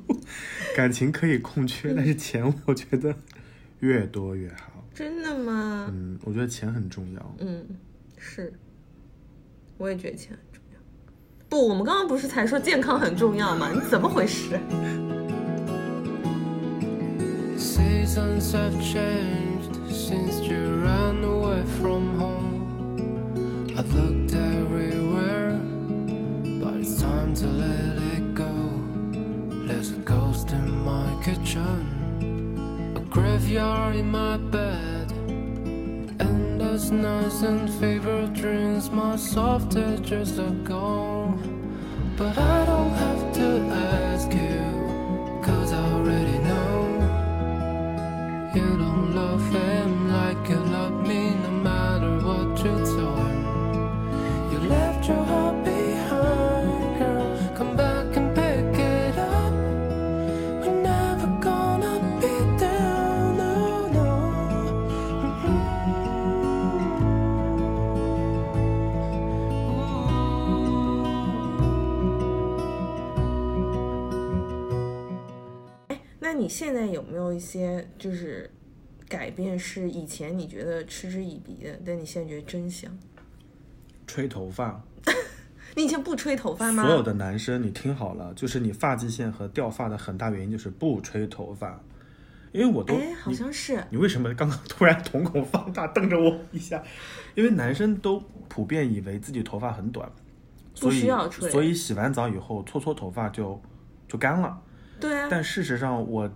感情可以空缺，但是钱我觉得越多越好。真的吗？嗯，我觉得钱很重要。嗯，是，我也觉得钱很重要。不，我们刚刚不是才说健康很重要吗？你怎么回事？Seasons have changed since you ran away from home. Looked graveyard in my bed. Endless nights and favorite dreams, my soft edges are gone. But I don't have to ask you, 你现在有没有一些就是改变，是以前你觉得嗤之以鼻的，但你现在觉得真香？吹头发，你以前不吹头发吗？所有的男生你听好了，就是你发际线和掉发的很大原因就是不吹头发，因为我都哎，好像是。你为什么刚刚突然瞳孔放大瞪着我一下？因为男生都普遍以为自己头发很短，所以需要吹所以洗完澡以后搓搓头发就就干了。对啊，但事实上，我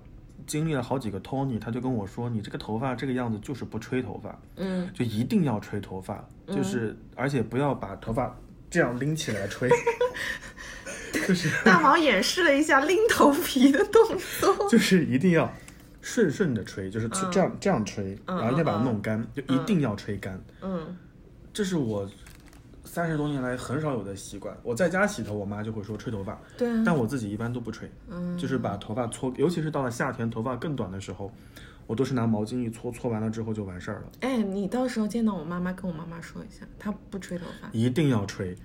经历了好几个 Tony，他就跟我说，你这个头发这个样子就是不吹头发，嗯，就一定要吹头发，就是而且不要把头发这样拎起来吹，就是大毛演示了一下拎头皮的动作。就是一定要顺顺的吹，就是这样这样吹，嗯然后要把它弄干，就一定要吹干。嗯，这是我三十多年来很少有的习惯。我在家洗头，我妈就会说吹头发，对啊，但我自己一般都不吹，嗯就是把头发搓，尤其是到了夏天，头发更短的时候，我都是拿毛巾一搓，搓完了之后就完事儿了。哎，你到时候见到我妈妈，跟我妈妈说一下，她不吹头发，一定要吹，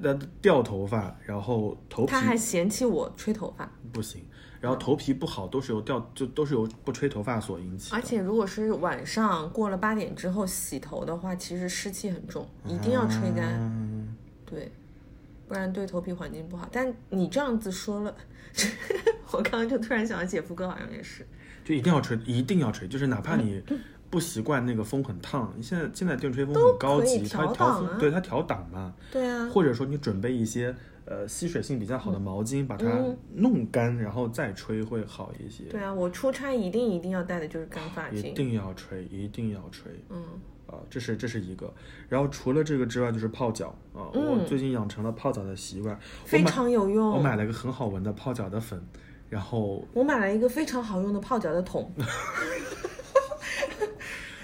那掉头发，然后头皮她还嫌弃我吹头发。不行，然后头皮不好都是由掉就都是由不吹头发所引起。而且如果是晚上过了八点之后洗头的话，其实湿气很重，一定要吹干，嗯对，不然对头皮环境不好。但你这样子说了，我刚刚就突然想到姐夫哥好像也是，就一定要吹，一定要吹，就是哪怕你不习惯那个风很烫，你现在现在电吹风很高级，它调对它调档嘛，对啊，或者说你准备一些呃吸水性比较好的毛巾，把它嗯弄干，然后再吹会好一些。对啊，我出差一定一定要带的就是干发巾，一定要吹，一定要吹嗯，啊！这是这是一个，然后除了这个之外，就是泡脚啊。我最近养成了泡脚的习惯，非常有用。我买了一个很好闻的泡脚的粉，然后我买了一个非常好用的泡脚的桶，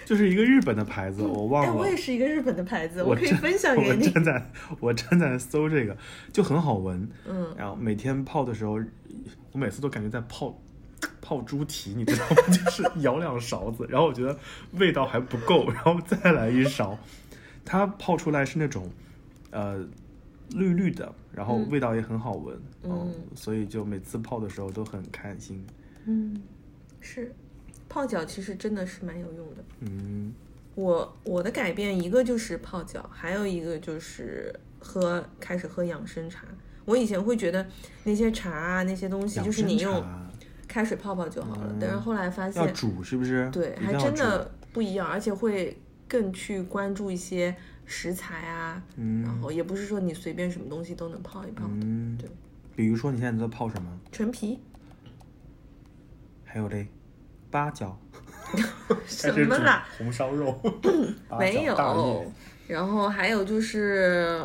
就是一个日本的牌子，我忘哎，了。我也是一个日本的牌子，我可以分享给你我。正在我正在搜这个，就很好闻。嗯，然后每天泡的时候，我每次都感觉在泡泡猪蹄，你知道吗？就是舀两勺子，然后我觉得味道还不够，然后再来一勺。它泡出来是那种呃绿绿的，然后味道也很好闻。嗯所以就每次泡的时候都很开心。嗯，是，泡脚其实真的是蛮有用的。嗯，我我的改变一个就是泡脚，还有一个就是喝开始喝养生茶。我以前会觉得那些茶啊那些东西，就是你用开水泡泡就好了。但是后来发现要现，煮是不是？对，还真的不一样，而且会更去关注一些食材啊，嗯然后也不是说你随便什么东西都能泡一泡的。嗯，对。比如说你现在在泡什么？陈皮还有嘞，八角。什么啦？红烧肉？没有。然后还有就是，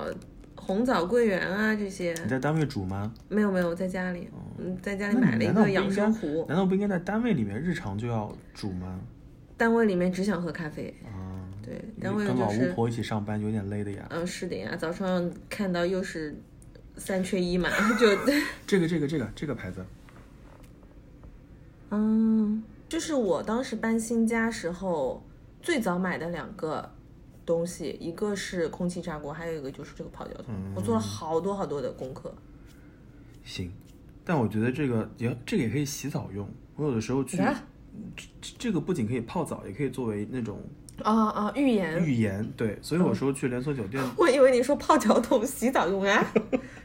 红枣桂圆啊这些。你在单位煮吗？没有没有，在家里，嗯，在家里买了一个养生壶。难道不应该在单位里面日常就要煮吗？单位里面只想喝咖啡，啊，对，单位跟老巫婆一起上班有点累的呀。嗯，是的呀，早上看到又是三缺一嘛，就这个这个这个这个牌子，嗯，就是我当时搬新家时候最早买的两个东西，一个是空气炸锅，还有一个就是这个泡脚桶。我做了好多好多的功课。行，但我觉得这个也这个也可以洗澡用。我有的时候去，啊这这个不仅可以泡澡，也可以作为那种啊啊，浴盐。浴盐。对，所以有时候去连锁酒店，我以为你说泡脚桶洗澡用啊，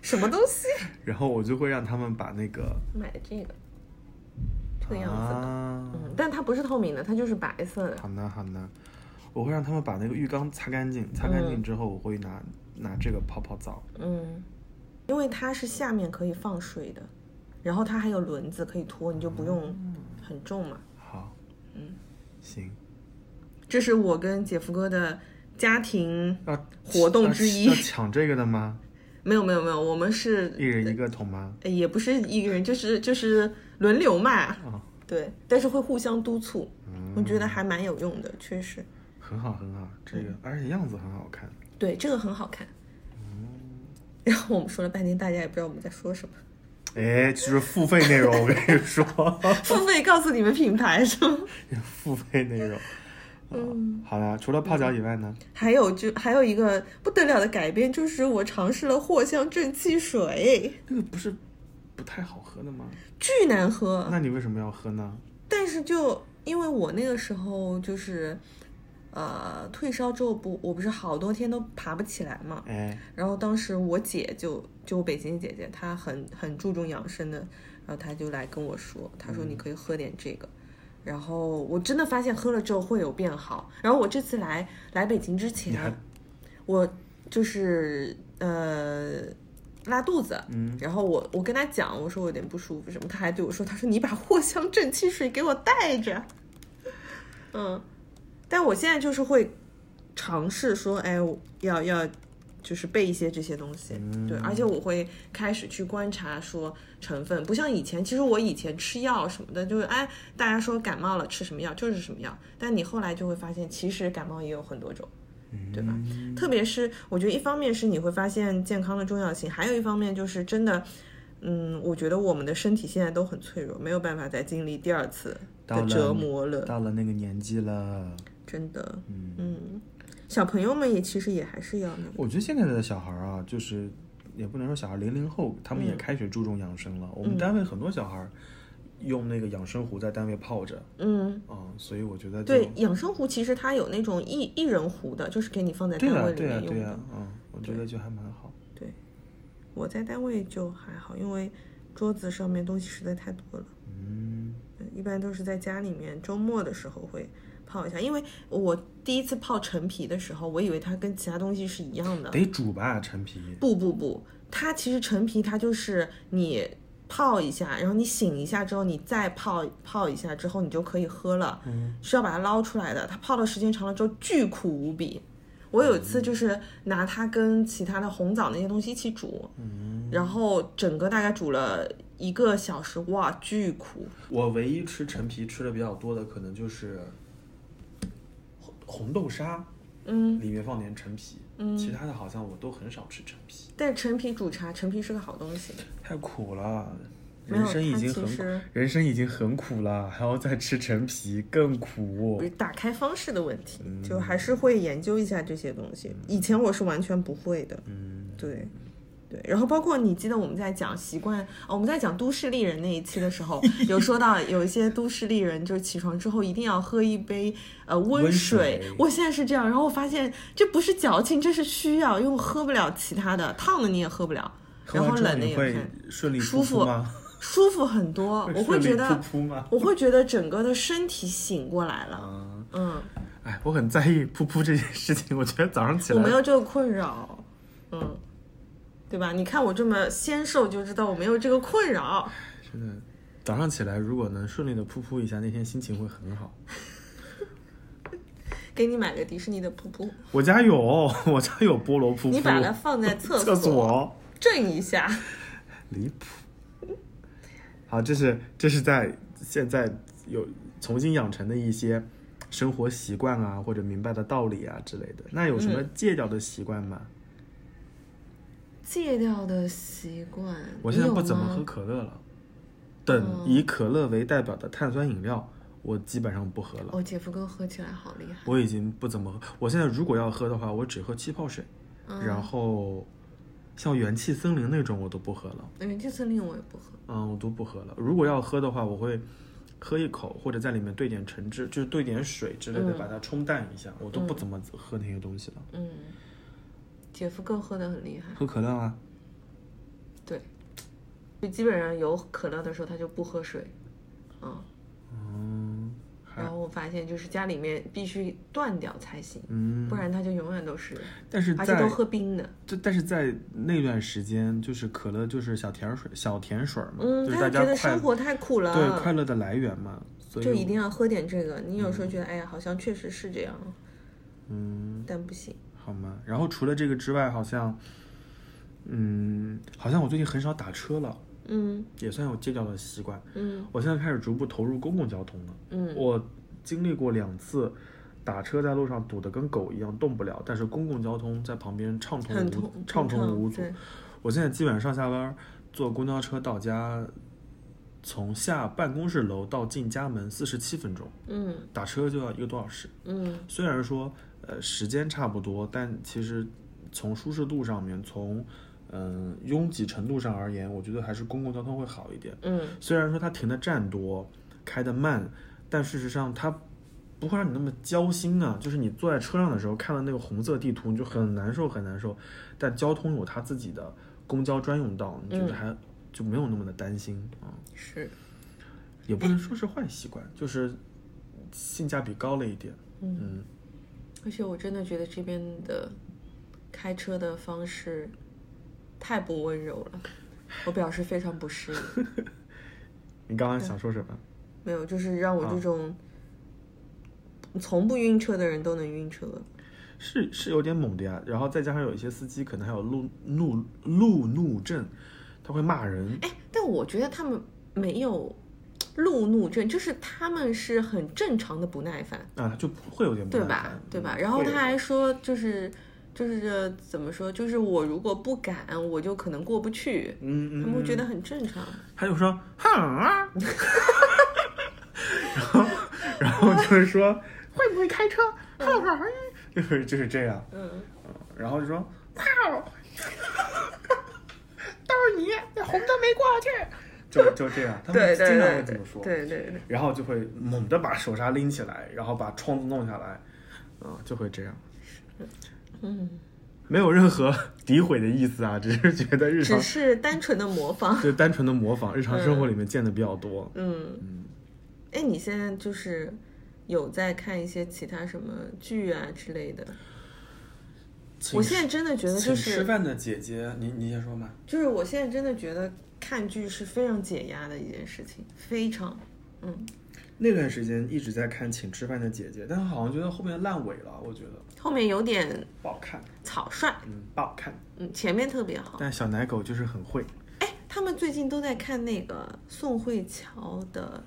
什么东西？然后我就会让他们把那个买的这个，这个样子的。啊，嗯，但它不是透明的，它就是白色的。好呢好呢，我会让他们把那个浴缸擦干净，擦干净之后，我会拿拿这个泡泡澡。嗯，因为它是下面可以放水的，然后它还有轮子可以拖，你就不用很重嘛。好，嗯，行。这是我跟姐夫哥的家庭要活动之一要要抢这个的吗？没有没有没有，我们是一人一个桶吗？呃也不是一个人，就是就是轮流嘛。哦对，但是会互相督促，我觉得还蛮有用的，确实。很好很好，这个而且样子很好看。对，这个很好看。然后我们说了半天，大家也不知道我们在说什么。哎，就是付费内容，我跟你说，付费告诉你们品牌是吗？付费内容。嗯，好了，除了泡脚以外呢？还有就还有一个不得了的改变，就是我尝试了藿香正气水，那个不是不太好喝的吗？巨难喝。那你为什么要喝呢？但是就因为我那个时候就是，呃，退烧之后不，我不是好多天都爬不起来嘛。哎，然后当时我姐就就我北京姐姐，她很很注重养生的，然后她就来跟我说，她说你可以喝点这个。然后我真的发现喝了之后会有变好。然后我这次来来北京之前，我就是呃拉肚子，嗯，然后我我跟他讲，我说我有点不舒服什么，他还对我说，他说你把藿香正气水给我带着，嗯，但我现在就是会尝试说，哎，我要要就是备一些这些东西，对，而且我会开始去观察说成分，不像以前，其实我以前吃药什么的，就是哎，大家说感冒了吃什么药就是什么药，但你后来就会发现，其实感冒也有很多种。对吧？特别是我觉得一方面是你会发现健康的重要性，还有一方面就是真的，嗯，我觉得我们的身体现在都很脆弱，没有办法再经历第二次的折磨了，到了那个年纪了，真的，嗯，小朋友们也其实也还是要那个，我觉得现在的小孩儿啊，就是也不能说小孩，零零后他们也嗯。开始注重养生了。我们单位很多小孩儿用那个养生壶在单位泡着，嗯，啊、所以我觉得对，养生壶其实它有那种一一人壶的，就是给你放在单位里对啊，面用的。对啊，嗯，我觉得就还蛮好。对我在单位就还好，因为桌子上面东西实在太多了。嗯，一般都是在家里面周末的时候会泡一下，因为我第一次泡陈皮的时候，我以为它跟其他东西是一样的。得煮吧，陈皮。不不不，它其实陈皮它就是你泡一下，然后你醒一下之后，你再泡泡一下之后，你就可以喝了。嗯，需要把它捞出来的。它泡的时间长了之后，巨苦无比。我有一次就是拿它跟其他的红枣那些东西一起煮，嗯然后整个大概煮了一个小时，哇，巨苦。我唯一吃陈皮吃的比较多的，可能就是红红豆沙，嗯，里面放点陈皮。嗯，其他的好像我都很少吃陈皮，但是陈皮煮茶，陈皮是个好东西。太苦了。人生已经很人生已经很苦了，还要再吃陈皮，更苦打开方式的问题，嗯就还是会研究一下这些东西。以前我是完全不会的，嗯，对。对，然后包括你记得我们在讲习惯，哦我们在讲都市丽人那一期的时候，有说到有一些都市丽人就是起床之后一定要喝一杯呃温温水。我现在是这样，然后我发现这不是矫情，这是需要，因为我喝不了其他的，烫的你也喝不了，然后冷的也会也看顺利舒服吗？舒服很多，我会觉得？我会觉得整个的身体醒过来了，嗯，嗯。哎，我很在意噗噗这件事情。我觉得早上起来，我没有这个困扰，嗯，对吧？你看我这么纤瘦，就知道我没有这个困扰。真的，早上起来如果能顺利的噗噗一下，那天心情会很好。给你买个迪士尼的噗噗，我家有，我家有菠萝噗噗。你把它放在厕 厕所震一下。离谱。好，这是这是在现在有重新养成的一些生活习惯啊，或者明白的道理啊之类的。那有什么戒掉的习惯吗？戒掉的习惯，我现在不怎么喝可乐了，等嗯以可乐为代表的碳酸饮料，我基本上不喝了。哦，姐夫哥喝起来好厉害。我已经不怎么喝，我现在如果要喝的话，我只喝气泡水，嗯然后像元气森林那种我都不喝了，元气森林我也不喝。嗯，我都不喝了。如果要喝的话，我会喝一口，或者在里面兑点橙汁，就是兑点水之类的，嗯把它冲淡一下。我都不怎么喝那些东西了。嗯，姐夫哥喝的很厉害，喝可乐啊，对，就基本上有可乐的时候他就不喝水，嗯，嗯，还然后我发现就是家里面必须断掉才行，嗯不，然它就永远都是，但是在而且都喝冰的，就但是在那段时间，就是可乐就是小甜水、小甜水嘛，嗯，就是他就觉得生活太苦了，对快乐的来源嘛，所以就一定要喝点这个。你有时候觉得，哎呀，好像确实是这样，嗯。但不行。好吗？然后除了这个之外，好像，嗯，好像我最近很少打车了，嗯也算有戒掉的习惯。嗯我现在开始逐步投入公共交通了。嗯我经历过两次打车在路上堵得跟狗一样动不了，但是公共交通在旁边畅通无畅通无阻。我现在基本上上下班坐公交车到家，从下办公室楼到进家门四十七分钟，嗯打车就要一个多小时。嗯虽然说呃时间差不多，但其实从舒适度上面，从嗯、拥挤程度上而言，我觉得还是公共交通会好一点。嗯虽然说它停的站多，开的慢，但事实上它不会让你那么焦心啊。就是你坐在车上的时候看到那个红色地图，你就很难受很难受。但交通有它自己的公交专用道，你觉得嗯还就没有那么的担心啊。是，也不能说是坏习惯，就是性价比高了一点。嗯而且我真的觉得这边的开车的方式太不温柔了，我表示非常不适应。你刚刚想说什么？没有，就是让我啊这种从不晕车的人都能晕车。是是有点猛的呀，然后再加上有一些司机可能还有路怒路怒症，他会骂人。哎，但我觉得他们没有路怒症，就是他们是很正常的不耐烦，啊，就会有点不对吧耐烦？对吧？然后他还说，就是就是怎么说，就是我如果不敢，我就可能过不去。嗯嗯，他们会觉嗯得很正常。他就说哼啊，然后然后就是说会不会开车，哼哼，就是就是这样，嗯，然后就说哇哦，都是你，那红灯没过去，就就这样，他们对对经常对会这么说，对对对，然后就会猛地把手刹拎起来，然后把窗子弄下来，嗯、就会这样。嗯，没有任何诋毁的意思啊，只是觉得日常只是单纯的模仿。就单纯的模仿，日常生活里面见的比较多。嗯，哎，你现在就是有在看一些其他什么剧啊之类的？我现在真的觉得就是吃，饭的姐姐，你你先说嘛。就是我现在真的觉得看剧是非常解压的一件事情，非常，嗯，那段时间一直在看《请吃饭的姐姐》，但是好像觉得后面烂尾了，我觉得后面有点不好看，草率，嗯，不好看。嗯，前面特别好。但小奶狗就是很会，哎，他们最近都在看那个宋慧乔的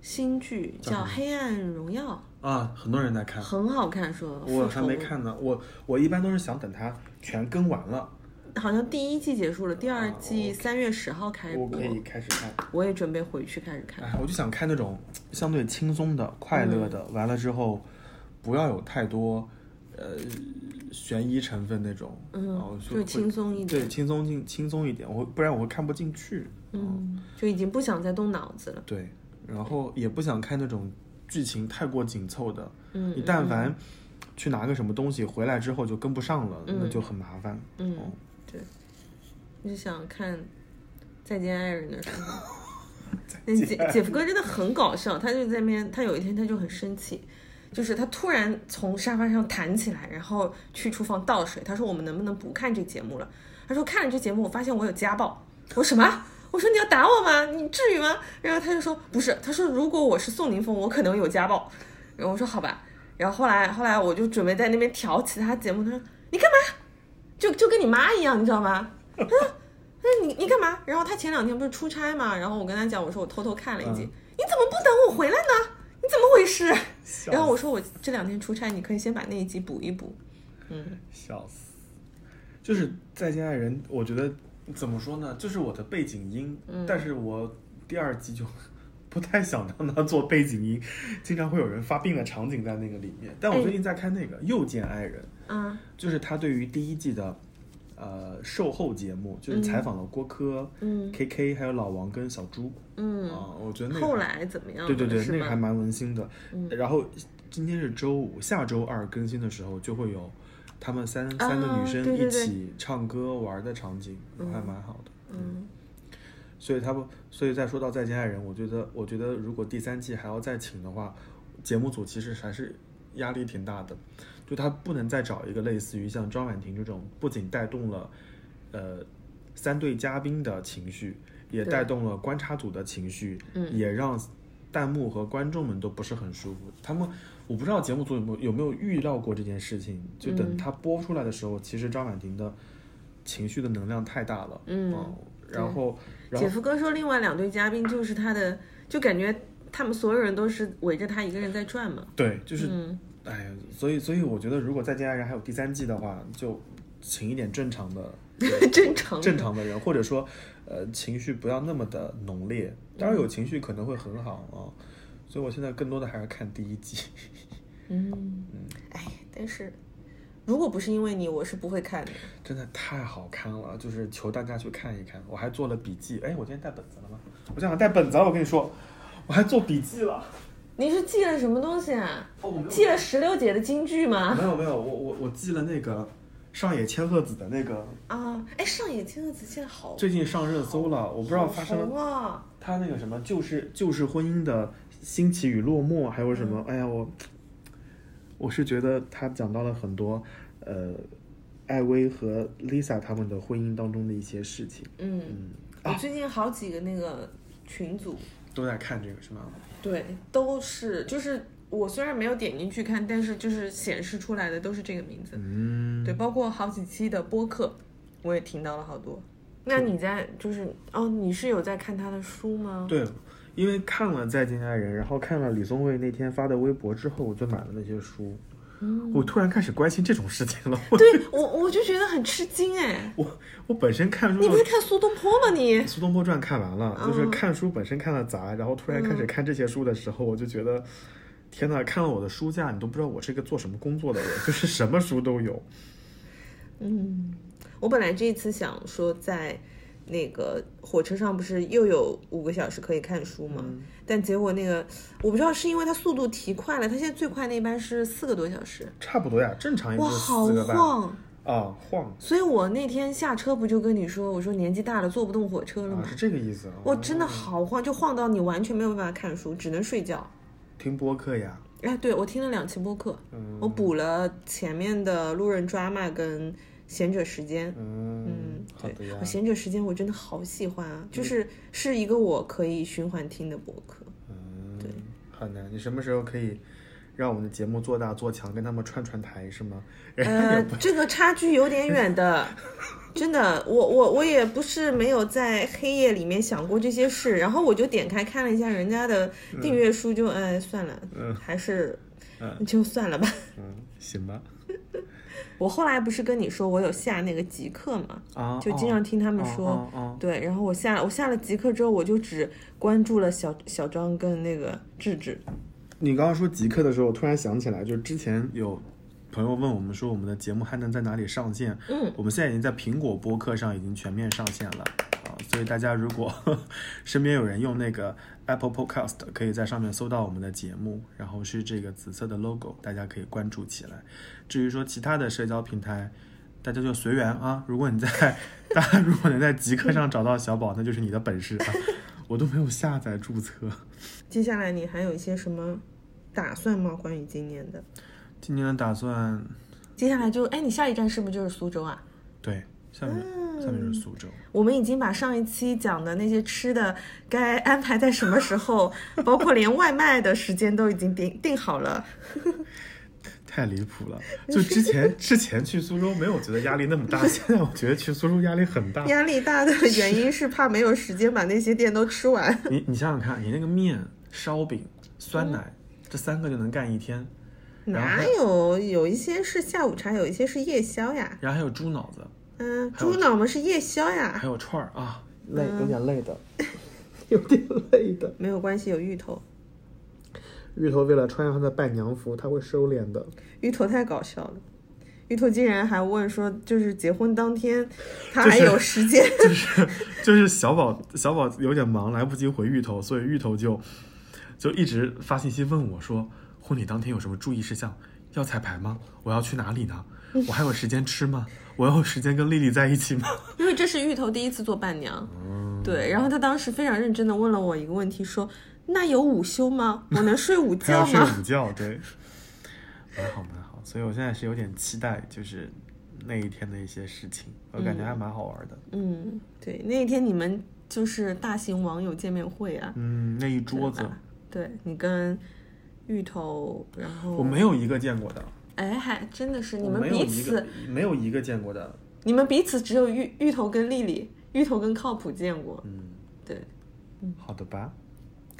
新剧，叫《黑暗荣耀啊，很多人在看》，，很好看，说我还没看呢。我我一般都是想等它全更完了，好像第一季结束了，第二啊季我三月十号开播，我可以开始看。我也准备回去开始看。哎，我就想看那种相对轻松的、快乐的，完了之后不要有太多呃悬疑成分那种，嗯然后就会轻松一点对，轻松进轻松一点，我不然我会看不进去。嗯，就已经不想再动脑子了。对，然后也不想看那种剧情太过紧凑的，嗯，你但凡去拿个什么东西回来之后就跟不上了，那就很麻烦。嗯哦，对，就是想看《再见爱人》的时候。那姐姐夫哥真的很搞笑，他就在那边，他有一天他就很生气，就是他突然从沙发上弹起来，然后去厨房倒水。他说：“我们能不能不看这节目了？”他说：“看了这节目，我发现我有家暴。”我说：“什么？”我说：“你要打我吗？你至于吗？”然后他就说：“不是。”他说：“如果我是宋宁峰，我可能有家暴。”然后我说：“好吧。”然后后来后来我就准备在那边调其他节目，他说你干嘛？就就跟你妈一样，你知道吗？他说那你你干嘛？然后他前两天不是出差嘛，然后我跟他讲，我说我偷偷看了一集，你怎么不等我回来呢？你怎么回事？然后我说我这两天出差，你可以先把那一集补一补。嗯笑死！就是再见爱人，我觉得怎么说呢，就是我的背景音，但是我第二季就 不太想让它做背景音，经常会有人发病的场景在那个里面。但我最近在看那个《又见爱人》，嗯。就是他对于第一季的呃售后节目，就是采访了郭柯、嗯。KK 还有老王跟小猪。嗯，啊，我觉得那个后来怎么样？对对对，那个还蛮温馨的。嗯。然后今天是周五，下周二更新的时候就会有他们三、三个女生一起唱歌玩的场景，还蛮好的。嗯。所以他们，所以再说到《再见爱人》，我觉得，我觉得如果第三季还要再请的话，节目组其实还是压力挺大的，就他不能再找一个类似于像张婉婷这种，不仅带动了呃三对嘉宾的情绪，也带动了观察组的情绪，嗯也让弹幕和观众们都不是很舒服。他们我不知道节目组有没有有没有预料过这件事情，就等嗯他播出来的时候，其实张婉婷的情绪的能量太大了，嗯哦然后姐夫哥说，另外两对嘉宾就是他的，就感觉他们所有人都是围着他一个人在转嘛。对，就是嗯哎呀，所以所以我觉得，如果再见爱人还有第三季的话，就请一点正常的 正常正常的人，或者说呃情绪不要那么的浓烈。当然有情绪可能会很好啊，所以我现在更多的还是看第一季。嗯，哎，但是如果不是因为你，我是不会看的。真的太好看了，就是求大家去看一看。我还做了笔记，哎，我今天带本子了吗？我想想带本子了，我跟你说，我还做笔记了。你是记了什么东西啊？哦，我记了石榴姐的金句吗？没有没有，我我我记了那个上野千鹤子的那个，啊，哎，上野千鹤子现在好，最近上热搜了，我不知道发生了！他那个什么就是就是婚姻的兴起与落寞，还有什么？哎呀，我我是觉得他讲到了很多呃，艾薇和 Lisa 他们的婚姻当中的一些事情，嗯，嗯，我最近好几个那个群组，都在看这个是吗？对，都是就是我虽然没有点进去看，但是就是显示出来的都是这个名字。嗯，对，包括好几期的播客，我也听到了好多。那你在就是哦，你是有在看他的书吗？对，因为看了《再见爱人》，然后看了李松蔚那天发的微博之后，我就买了那些书。我突然开始关心这种事情了。我对我我就觉得很吃惊哎，我我本身看书你不是看苏东坡吗你？《苏东坡传》看完了，就是嗯看书本身看的杂，然后突然开始看这些书的时候，我就觉得，天呐，看了我的书架，你都不知道我是一个做什么工作的人，就是什么书都有。嗯，我本来这一次想说在那个火车上不是又有五个小时可以看书吗？但结果那个我不知道是因为它速度提快了，它现在最快那班是四个多小时，差不多呀，正常也就哇，好四个半晃！啊，晃所以我那天下车不就跟你说，我说年纪大了坐不动火车了吗啊，？是这个意思啊。我真的好晃，就晃到你完全没有办法看书，只能睡觉。听播客呀，哎，对我听了两期播客，嗯我补了前面的路人 drama 跟贤者时间。嗯嗯，对我贤者时间我真的好喜欢啊，就是是一个我可以循环听的博客。嗯，对，好的，你什么时候可以让我们的节目做大做强，跟他们串串台是吗？呃，这个差距有点远的，真的，我我我也不是没有在黑夜里面想过这些事，然后我就点开看了一下人家的订阅数，就哎算了，嗯还是嗯就算了吧。嗯，行吧。我后来不是跟你说我有下那个极客嘛，啊，就经常听他们说，对，然后我下我下了极客之后，我就只关注了小小张跟那个智智，你刚刚说极客的时候，我突然想起来，就是之前有朋友问我们说，我们的节目还能在哪里上线？嗯，我们现在已经在苹果播客上已经全面上线了啊，所以大家如果 身边有人用那个 Apple Podcast，可以在上面搜到我们的节目，然后是这个紫色的 logo，大家可以关注起来。至于说其他的社交平台，大家就随缘啊。如果你在 大家如果能在极客上找到小宝，那就是你的本事啊。我都没有下载注册。接下来你还有一些什么打算吗？关于今年的？今年的打算，接下来就哎，你下一站是不是就是苏州啊？对，下面、下面是苏州。我们已经把上一期讲的那些吃的该安排在什么时候，包括连外卖的时间都已经定定好了。太离谱了！就之前之前去苏州没有觉得压力那么大，现在我觉得去苏州压力很大。压力大的原因是怕没有时间把那些店都吃完。你你想想看，你那个面、烧饼、酸奶、这三个就能干一天，哪有？有一些是下午茶，有一些是夜宵呀。然后还有猪脑子，嗯，猪脑嘛是夜宵呀还。有串儿啊，累有点累的，有点累的。没有关系，有芋头。芋头为了穿上他的伴娘服，他会收敛的。芋头太搞笑了。芋头竟然还问说，就是结婚当天，他还有时间。就是就是小宝小宝有点忙，来不及回芋头，所以芋头就就一直发信息问我说，婚礼当天有什么注意事项？要彩排吗？我要去哪里呢？我还有时间吃吗？我有时间跟丽丽在一起吗？因为这是芋头第一次做伴娘，嗯对，然后他当时非常认真的问了我一个问题，说：“那有午休吗？我能睡午觉要睡觉吗午觉，对，蛮好蛮好。所以我现在是有点期待，就是那一天的一些事情，我感觉还蛮好玩的。？”嗯，对，那一天你们就是大型网友见面会啊，嗯，那一桌子对对你跟芋头，然后我没有一个见过的，哎，还真的是你们彼此，没有一个见过的。你们彼此只有芋芋头跟丽丽，芋头跟靠谱见过，嗯，对，嗯好的吧。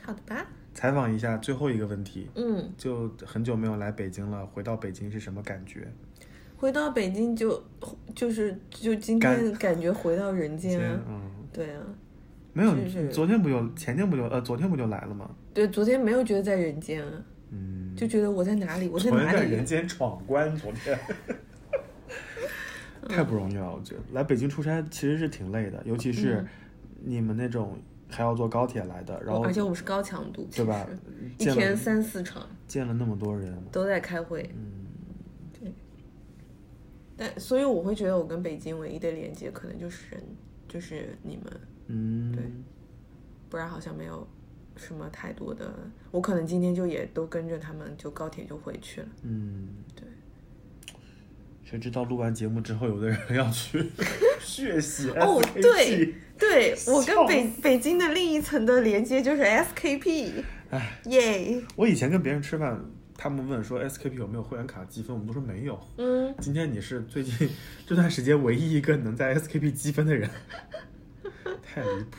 好的吧？采访一下最后一个问题，嗯，就很久没有来北京了，回到北京是什么感觉？回到北京就就是就今天感觉回到人间啊，嗯，对啊，没有，是是昨天不就前天不就呃昨天不就来了吗？对，昨天没有觉得在人间啊，嗯，就觉得我在哪里，我在哪里。在人？间闯关，昨天。太不容易了，我觉得。来北京出差其实是挺累的，尤其是你们那种还要坐高铁来的，然后而且我们是高强度，对吧？一天三四场见了那么多人，都在开会，嗯，对。但所以我会觉得我跟北京唯一的连接可能就是人，就是你们，嗯，对。不然好像没有什么太多的。我可能今天就也都跟着他们，就高铁就回去了。嗯，对。谁知道录完节目之后，有的人要去 血洗哦对对我跟北北京的另一层的连接就是 SKP，哎，耶，我以前跟别人吃饭，他们问说 SKP 有没有会员卡积分，我们都说没有。嗯，今天你是最近 这段时间唯一一个能在 SKP 积分的人，太离谱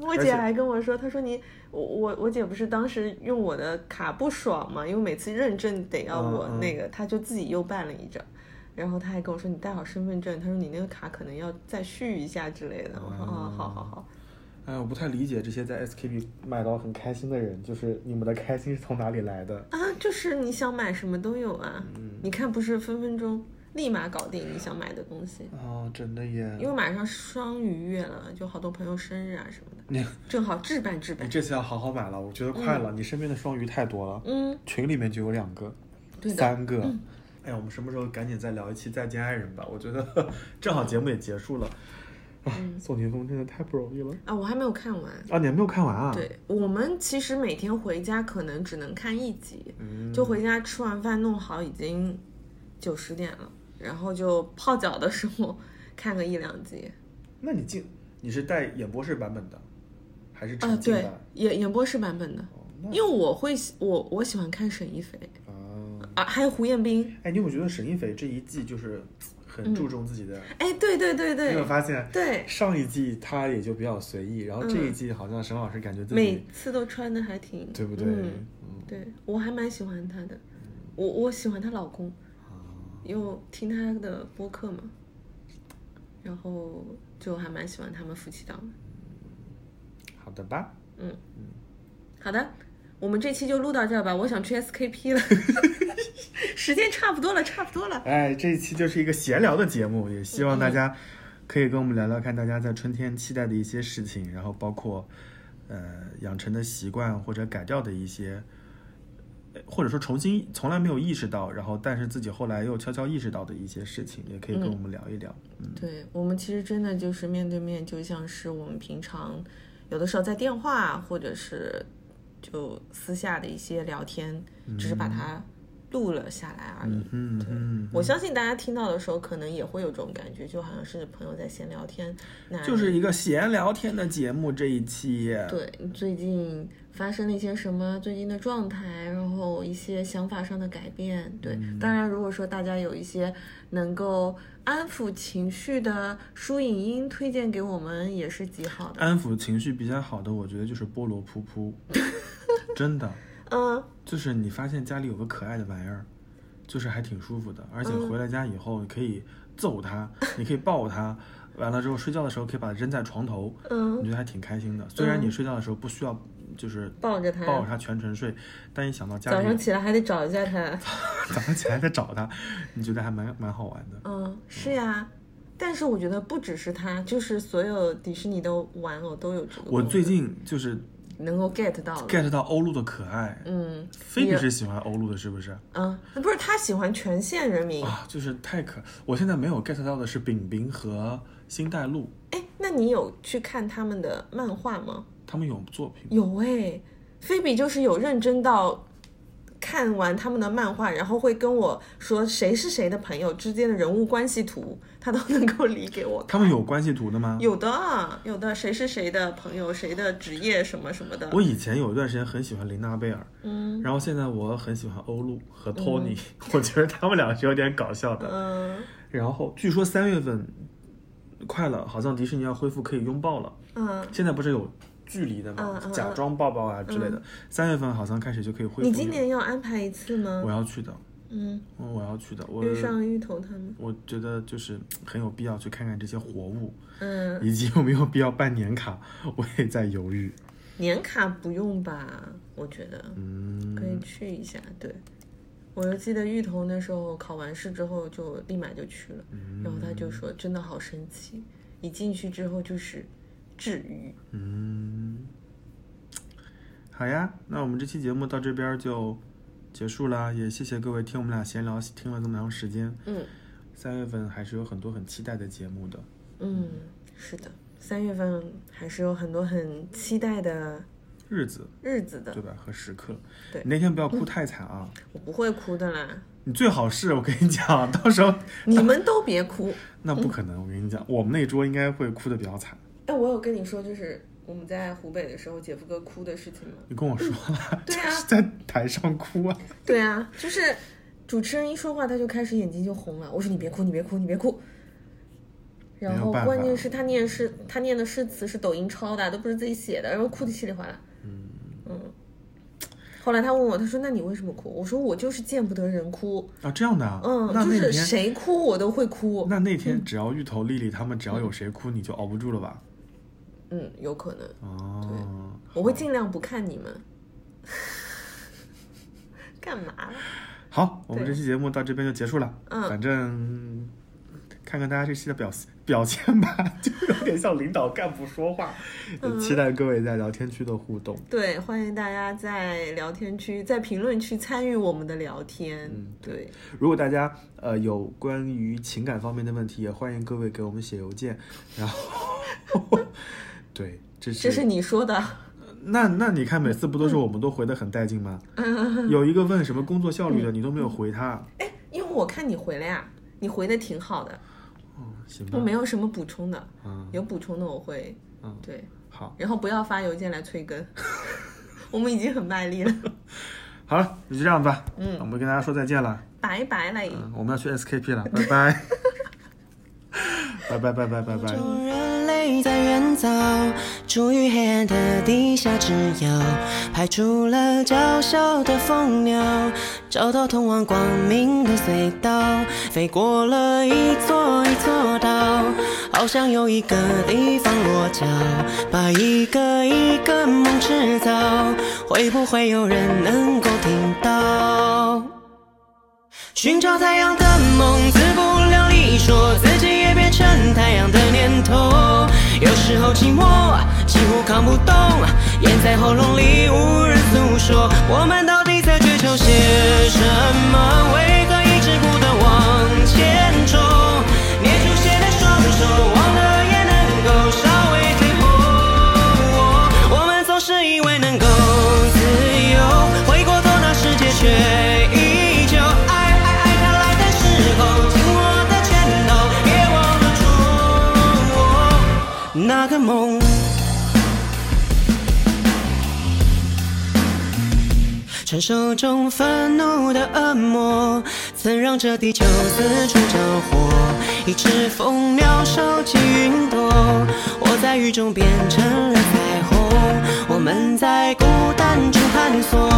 我姐还跟我说，她说你我我我姐不是当时用我的卡不爽嘛，因为每次认证得要我那个，她就自己又办了一张。然后她还跟我说，你带好身份证，她说你那个卡可能要再续一下之类的。我说啊，好好好，哎，我不太理解这些在 SKP 买到很开心的人，就是你们的开心是从哪里来的？啊，就是你想买什么都有啊。嗯你看，不是分分钟立马搞定你想买的东西。哦，真的耶！因为马上双鱼月了，就好多朋友生日啊什么的，你正好置办置办你。这次要好好买了，我觉得快了。你身边的双鱼太多了，嗯，群里面就有两个、对。三个。哎呀，我们什么时候赶紧再聊一期《再见爱人》吧？我觉得 正好节目也结束了。啊，宋霆锋真的太不容易了啊，我还没有看完。啊！你还没有看完啊？，对我们其实每天回家可能只能看一集，嗯，就回家吃完饭弄好已经九十点了，然后就泡脚的时候看个一两集。那你进你是带演播室版本的，还是啊，对沉浸的？，演演播室版本的，哦，因为我会喜我我喜欢看沈一菲啊，啊，还有胡彦斌。哎，你有没有觉得沈一菲这一季就是很注重自己的？哎，对对对对你有没有发现？对，上一季她也就比较随意，然后这一季好像沈老师感觉自每次都穿的还挺对不对？嗯嗯对我还蛮喜欢她的，我我喜欢她老公，啊因为我听他的播客嘛，然后就还蛮喜欢他们夫妻档的。好的吧。嗯嗯好的，我们这期就录到这儿吧，我想去 SKP 了，时间差不多了，差不多了。哎，这一期就是一个闲聊的节目，也希望大家可以跟我们聊聊看大家在春天期待的一些事情，然后包括呃养成的习惯或者改掉的一些，呃或者说重新从来没有意识到，然后但是自己后来又悄悄意识到的一些事情，也可以跟我们聊一聊。嗯对我们其实真的就是面对面，就像是我们平常有的时候在电话或者是就私下的一些聊天，只是把它录了下来而已。嗯嗯，我相信大家听到的时候，可能也会有这种感觉，就好像是朋友在闲聊天。那就是一个闲聊天的节目这一期。对最近发生了一些什么，最近的状态，然后一些想法上的改变。对，当然如果说大家有一些能够安抚情绪的书影音推荐给我们，也是极好的。安抚情绪比较好的，我觉得就是菠萝噗噗，真的。嗯，就是你发现家里有个可爱的玩意儿，就是还挺舒服的，而且回了家以后，你可以揍它，你可以抱它，完了之后睡觉的时候可以把它扔在床头，嗯你觉得还挺开心的。虽然你睡觉的时候不需要就是抱着它抱着它全程睡，但一想到家里早上起来还得找一下它。早上起来再找它，你觉得还蛮蛮好玩的。嗯，是呀。但是我觉得不只是它，就是所有迪士尼的玩偶都有这个。我最近就是能够 get 到。get 到欧陆的可爱，嗯菲比是喜欢欧陆的，是不是？嗯，不是他喜欢全县人民。啊，就是太可，我现在没有 get 到的是饼饼和星黛露，哎，那你有去看他们的漫画吗？他们有作品。有哎，菲比就是有认真到看完他们的漫画，然后会跟我说谁是谁的朋友之间的人物关系图，他都能够理给我。他们有关系图的吗？有的有的，谁是谁的朋友，谁的职业什么什么的。我以前有一段时间很喜欢琳娜贝尔，嗯然后现在我很喜欢欧陆和托尼，我觉得他们俩是有点搞笑的。嗯然后据说三月份快了，好像迪士尼要恢复可以拥抱了。嗯，现在不是有距离的嘛？假装抱抱啊之类的。三、月份好像开始就可以恢复。你今年要安排一次吗我？要去的，嗯，嗯我要去的。我约上芋头他们。我觉得就是很有必要去看看这些活物，嗯，以及有没有必要办年卡，我也在犹豫。年卡不用吧？我觉得嗯，可以去一下。对，我就记得芋头那时候考完试之后就立马就去了，嗯然后他就说真的好神奇，一进去之后就是治愈。嗯，好呀，那我们这期节目到这边就结束了，也谢谢各位听我们俩闲聊听了这么长时间。嗯三月份还是有很多很期待的节目的。嗯，是的，三月份还是有很多很期待的日子，日子的对。吧？和时刻。对你那天不要哭太惨啊！我不会哭的啦，你最好是我跟你讲，到时候你们都别哭。那不可能，我跟你讲，我们那桌应该会哭的比较惨。哎，我有跟你说，就是我们在湖北的时候，姐夫哥哭的事情吗？你跟我说了，对啊 是在台上哭啊。对啊，就是主持人一说话，他就开始眼睛就红了。我说你别哭，你别哭，你别哭。然后关键是他念诗，他念的诗词是抖音抄的，都不是自己写的，然后哭的稀里哗啦。嗯后来他问我，他说：“那你为什么哭？”我说：“我就是见不得人哭，啊，这样的啊。嗯，就是那那天，谁哭我都会哭。那那天只要芋头、丽丽他们只要有谁哭，你就熬不住了吧？嗯，有可能，哦，我会尽量不看你们。干嘛了？好，我们这期节目到这边就结束了。嗯反正看看大家这期的表表现吧，就有点像领导干部说话。嗯期待各位在聊天区的互动。对，欢迎大家在聊天区、在评论区参与我们的聊天。嗯对，如果大家呃有关于情感方面的问题，也欢迎各位给我们写邮件。然后，对，这是这是你说的。那那你看，每次不都是我们都回的很带劲吗？有一个问什么工作效率的，你都没有回他。哎，因为我看你回了呀，你回的挺好的，嗯行吧我，没有什么补充的，嗯，有补充的我会，嗯对，好，然后不要发邮件来催更，我们已经很卖力了，好了，那就这样吧。嗯我们跟大家说再见了。拜拜了。嗯，我们要去 SKP 了，拜拜，拜拜拜拜拜拜。众人类在远走，处于黑暗的地下之友，排除了娇小的蜂鸟，找到通往光明的隧道，飞过了一座一座岛，好想有一个地方落脚，把一个一个梦制造，会不会有人能够听到？寻找太阳的梦，自不量力，说自趁太阳的念头。有时候寂寞，几乎扛不动，咽在喉咙里无人诉说。我们到底在追求些什么？为何一直不断往前传说中愤怒的恶魔曾让这地球四处着火，一只蜂鸟收集云朵，我在雨中变成了彩虹。我们在孤单中探索，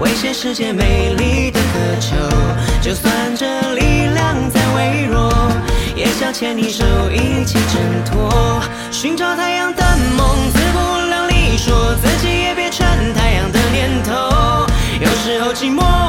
为些世界美丽的渴求。就算这力量再微弱，也想牵你手一起挣脱。寻找太阳的梦，自不量力说自己。寂寞。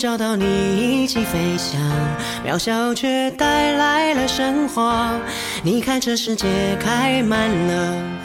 找到你一起飞翔渺小却带来了神话你看这世界开满了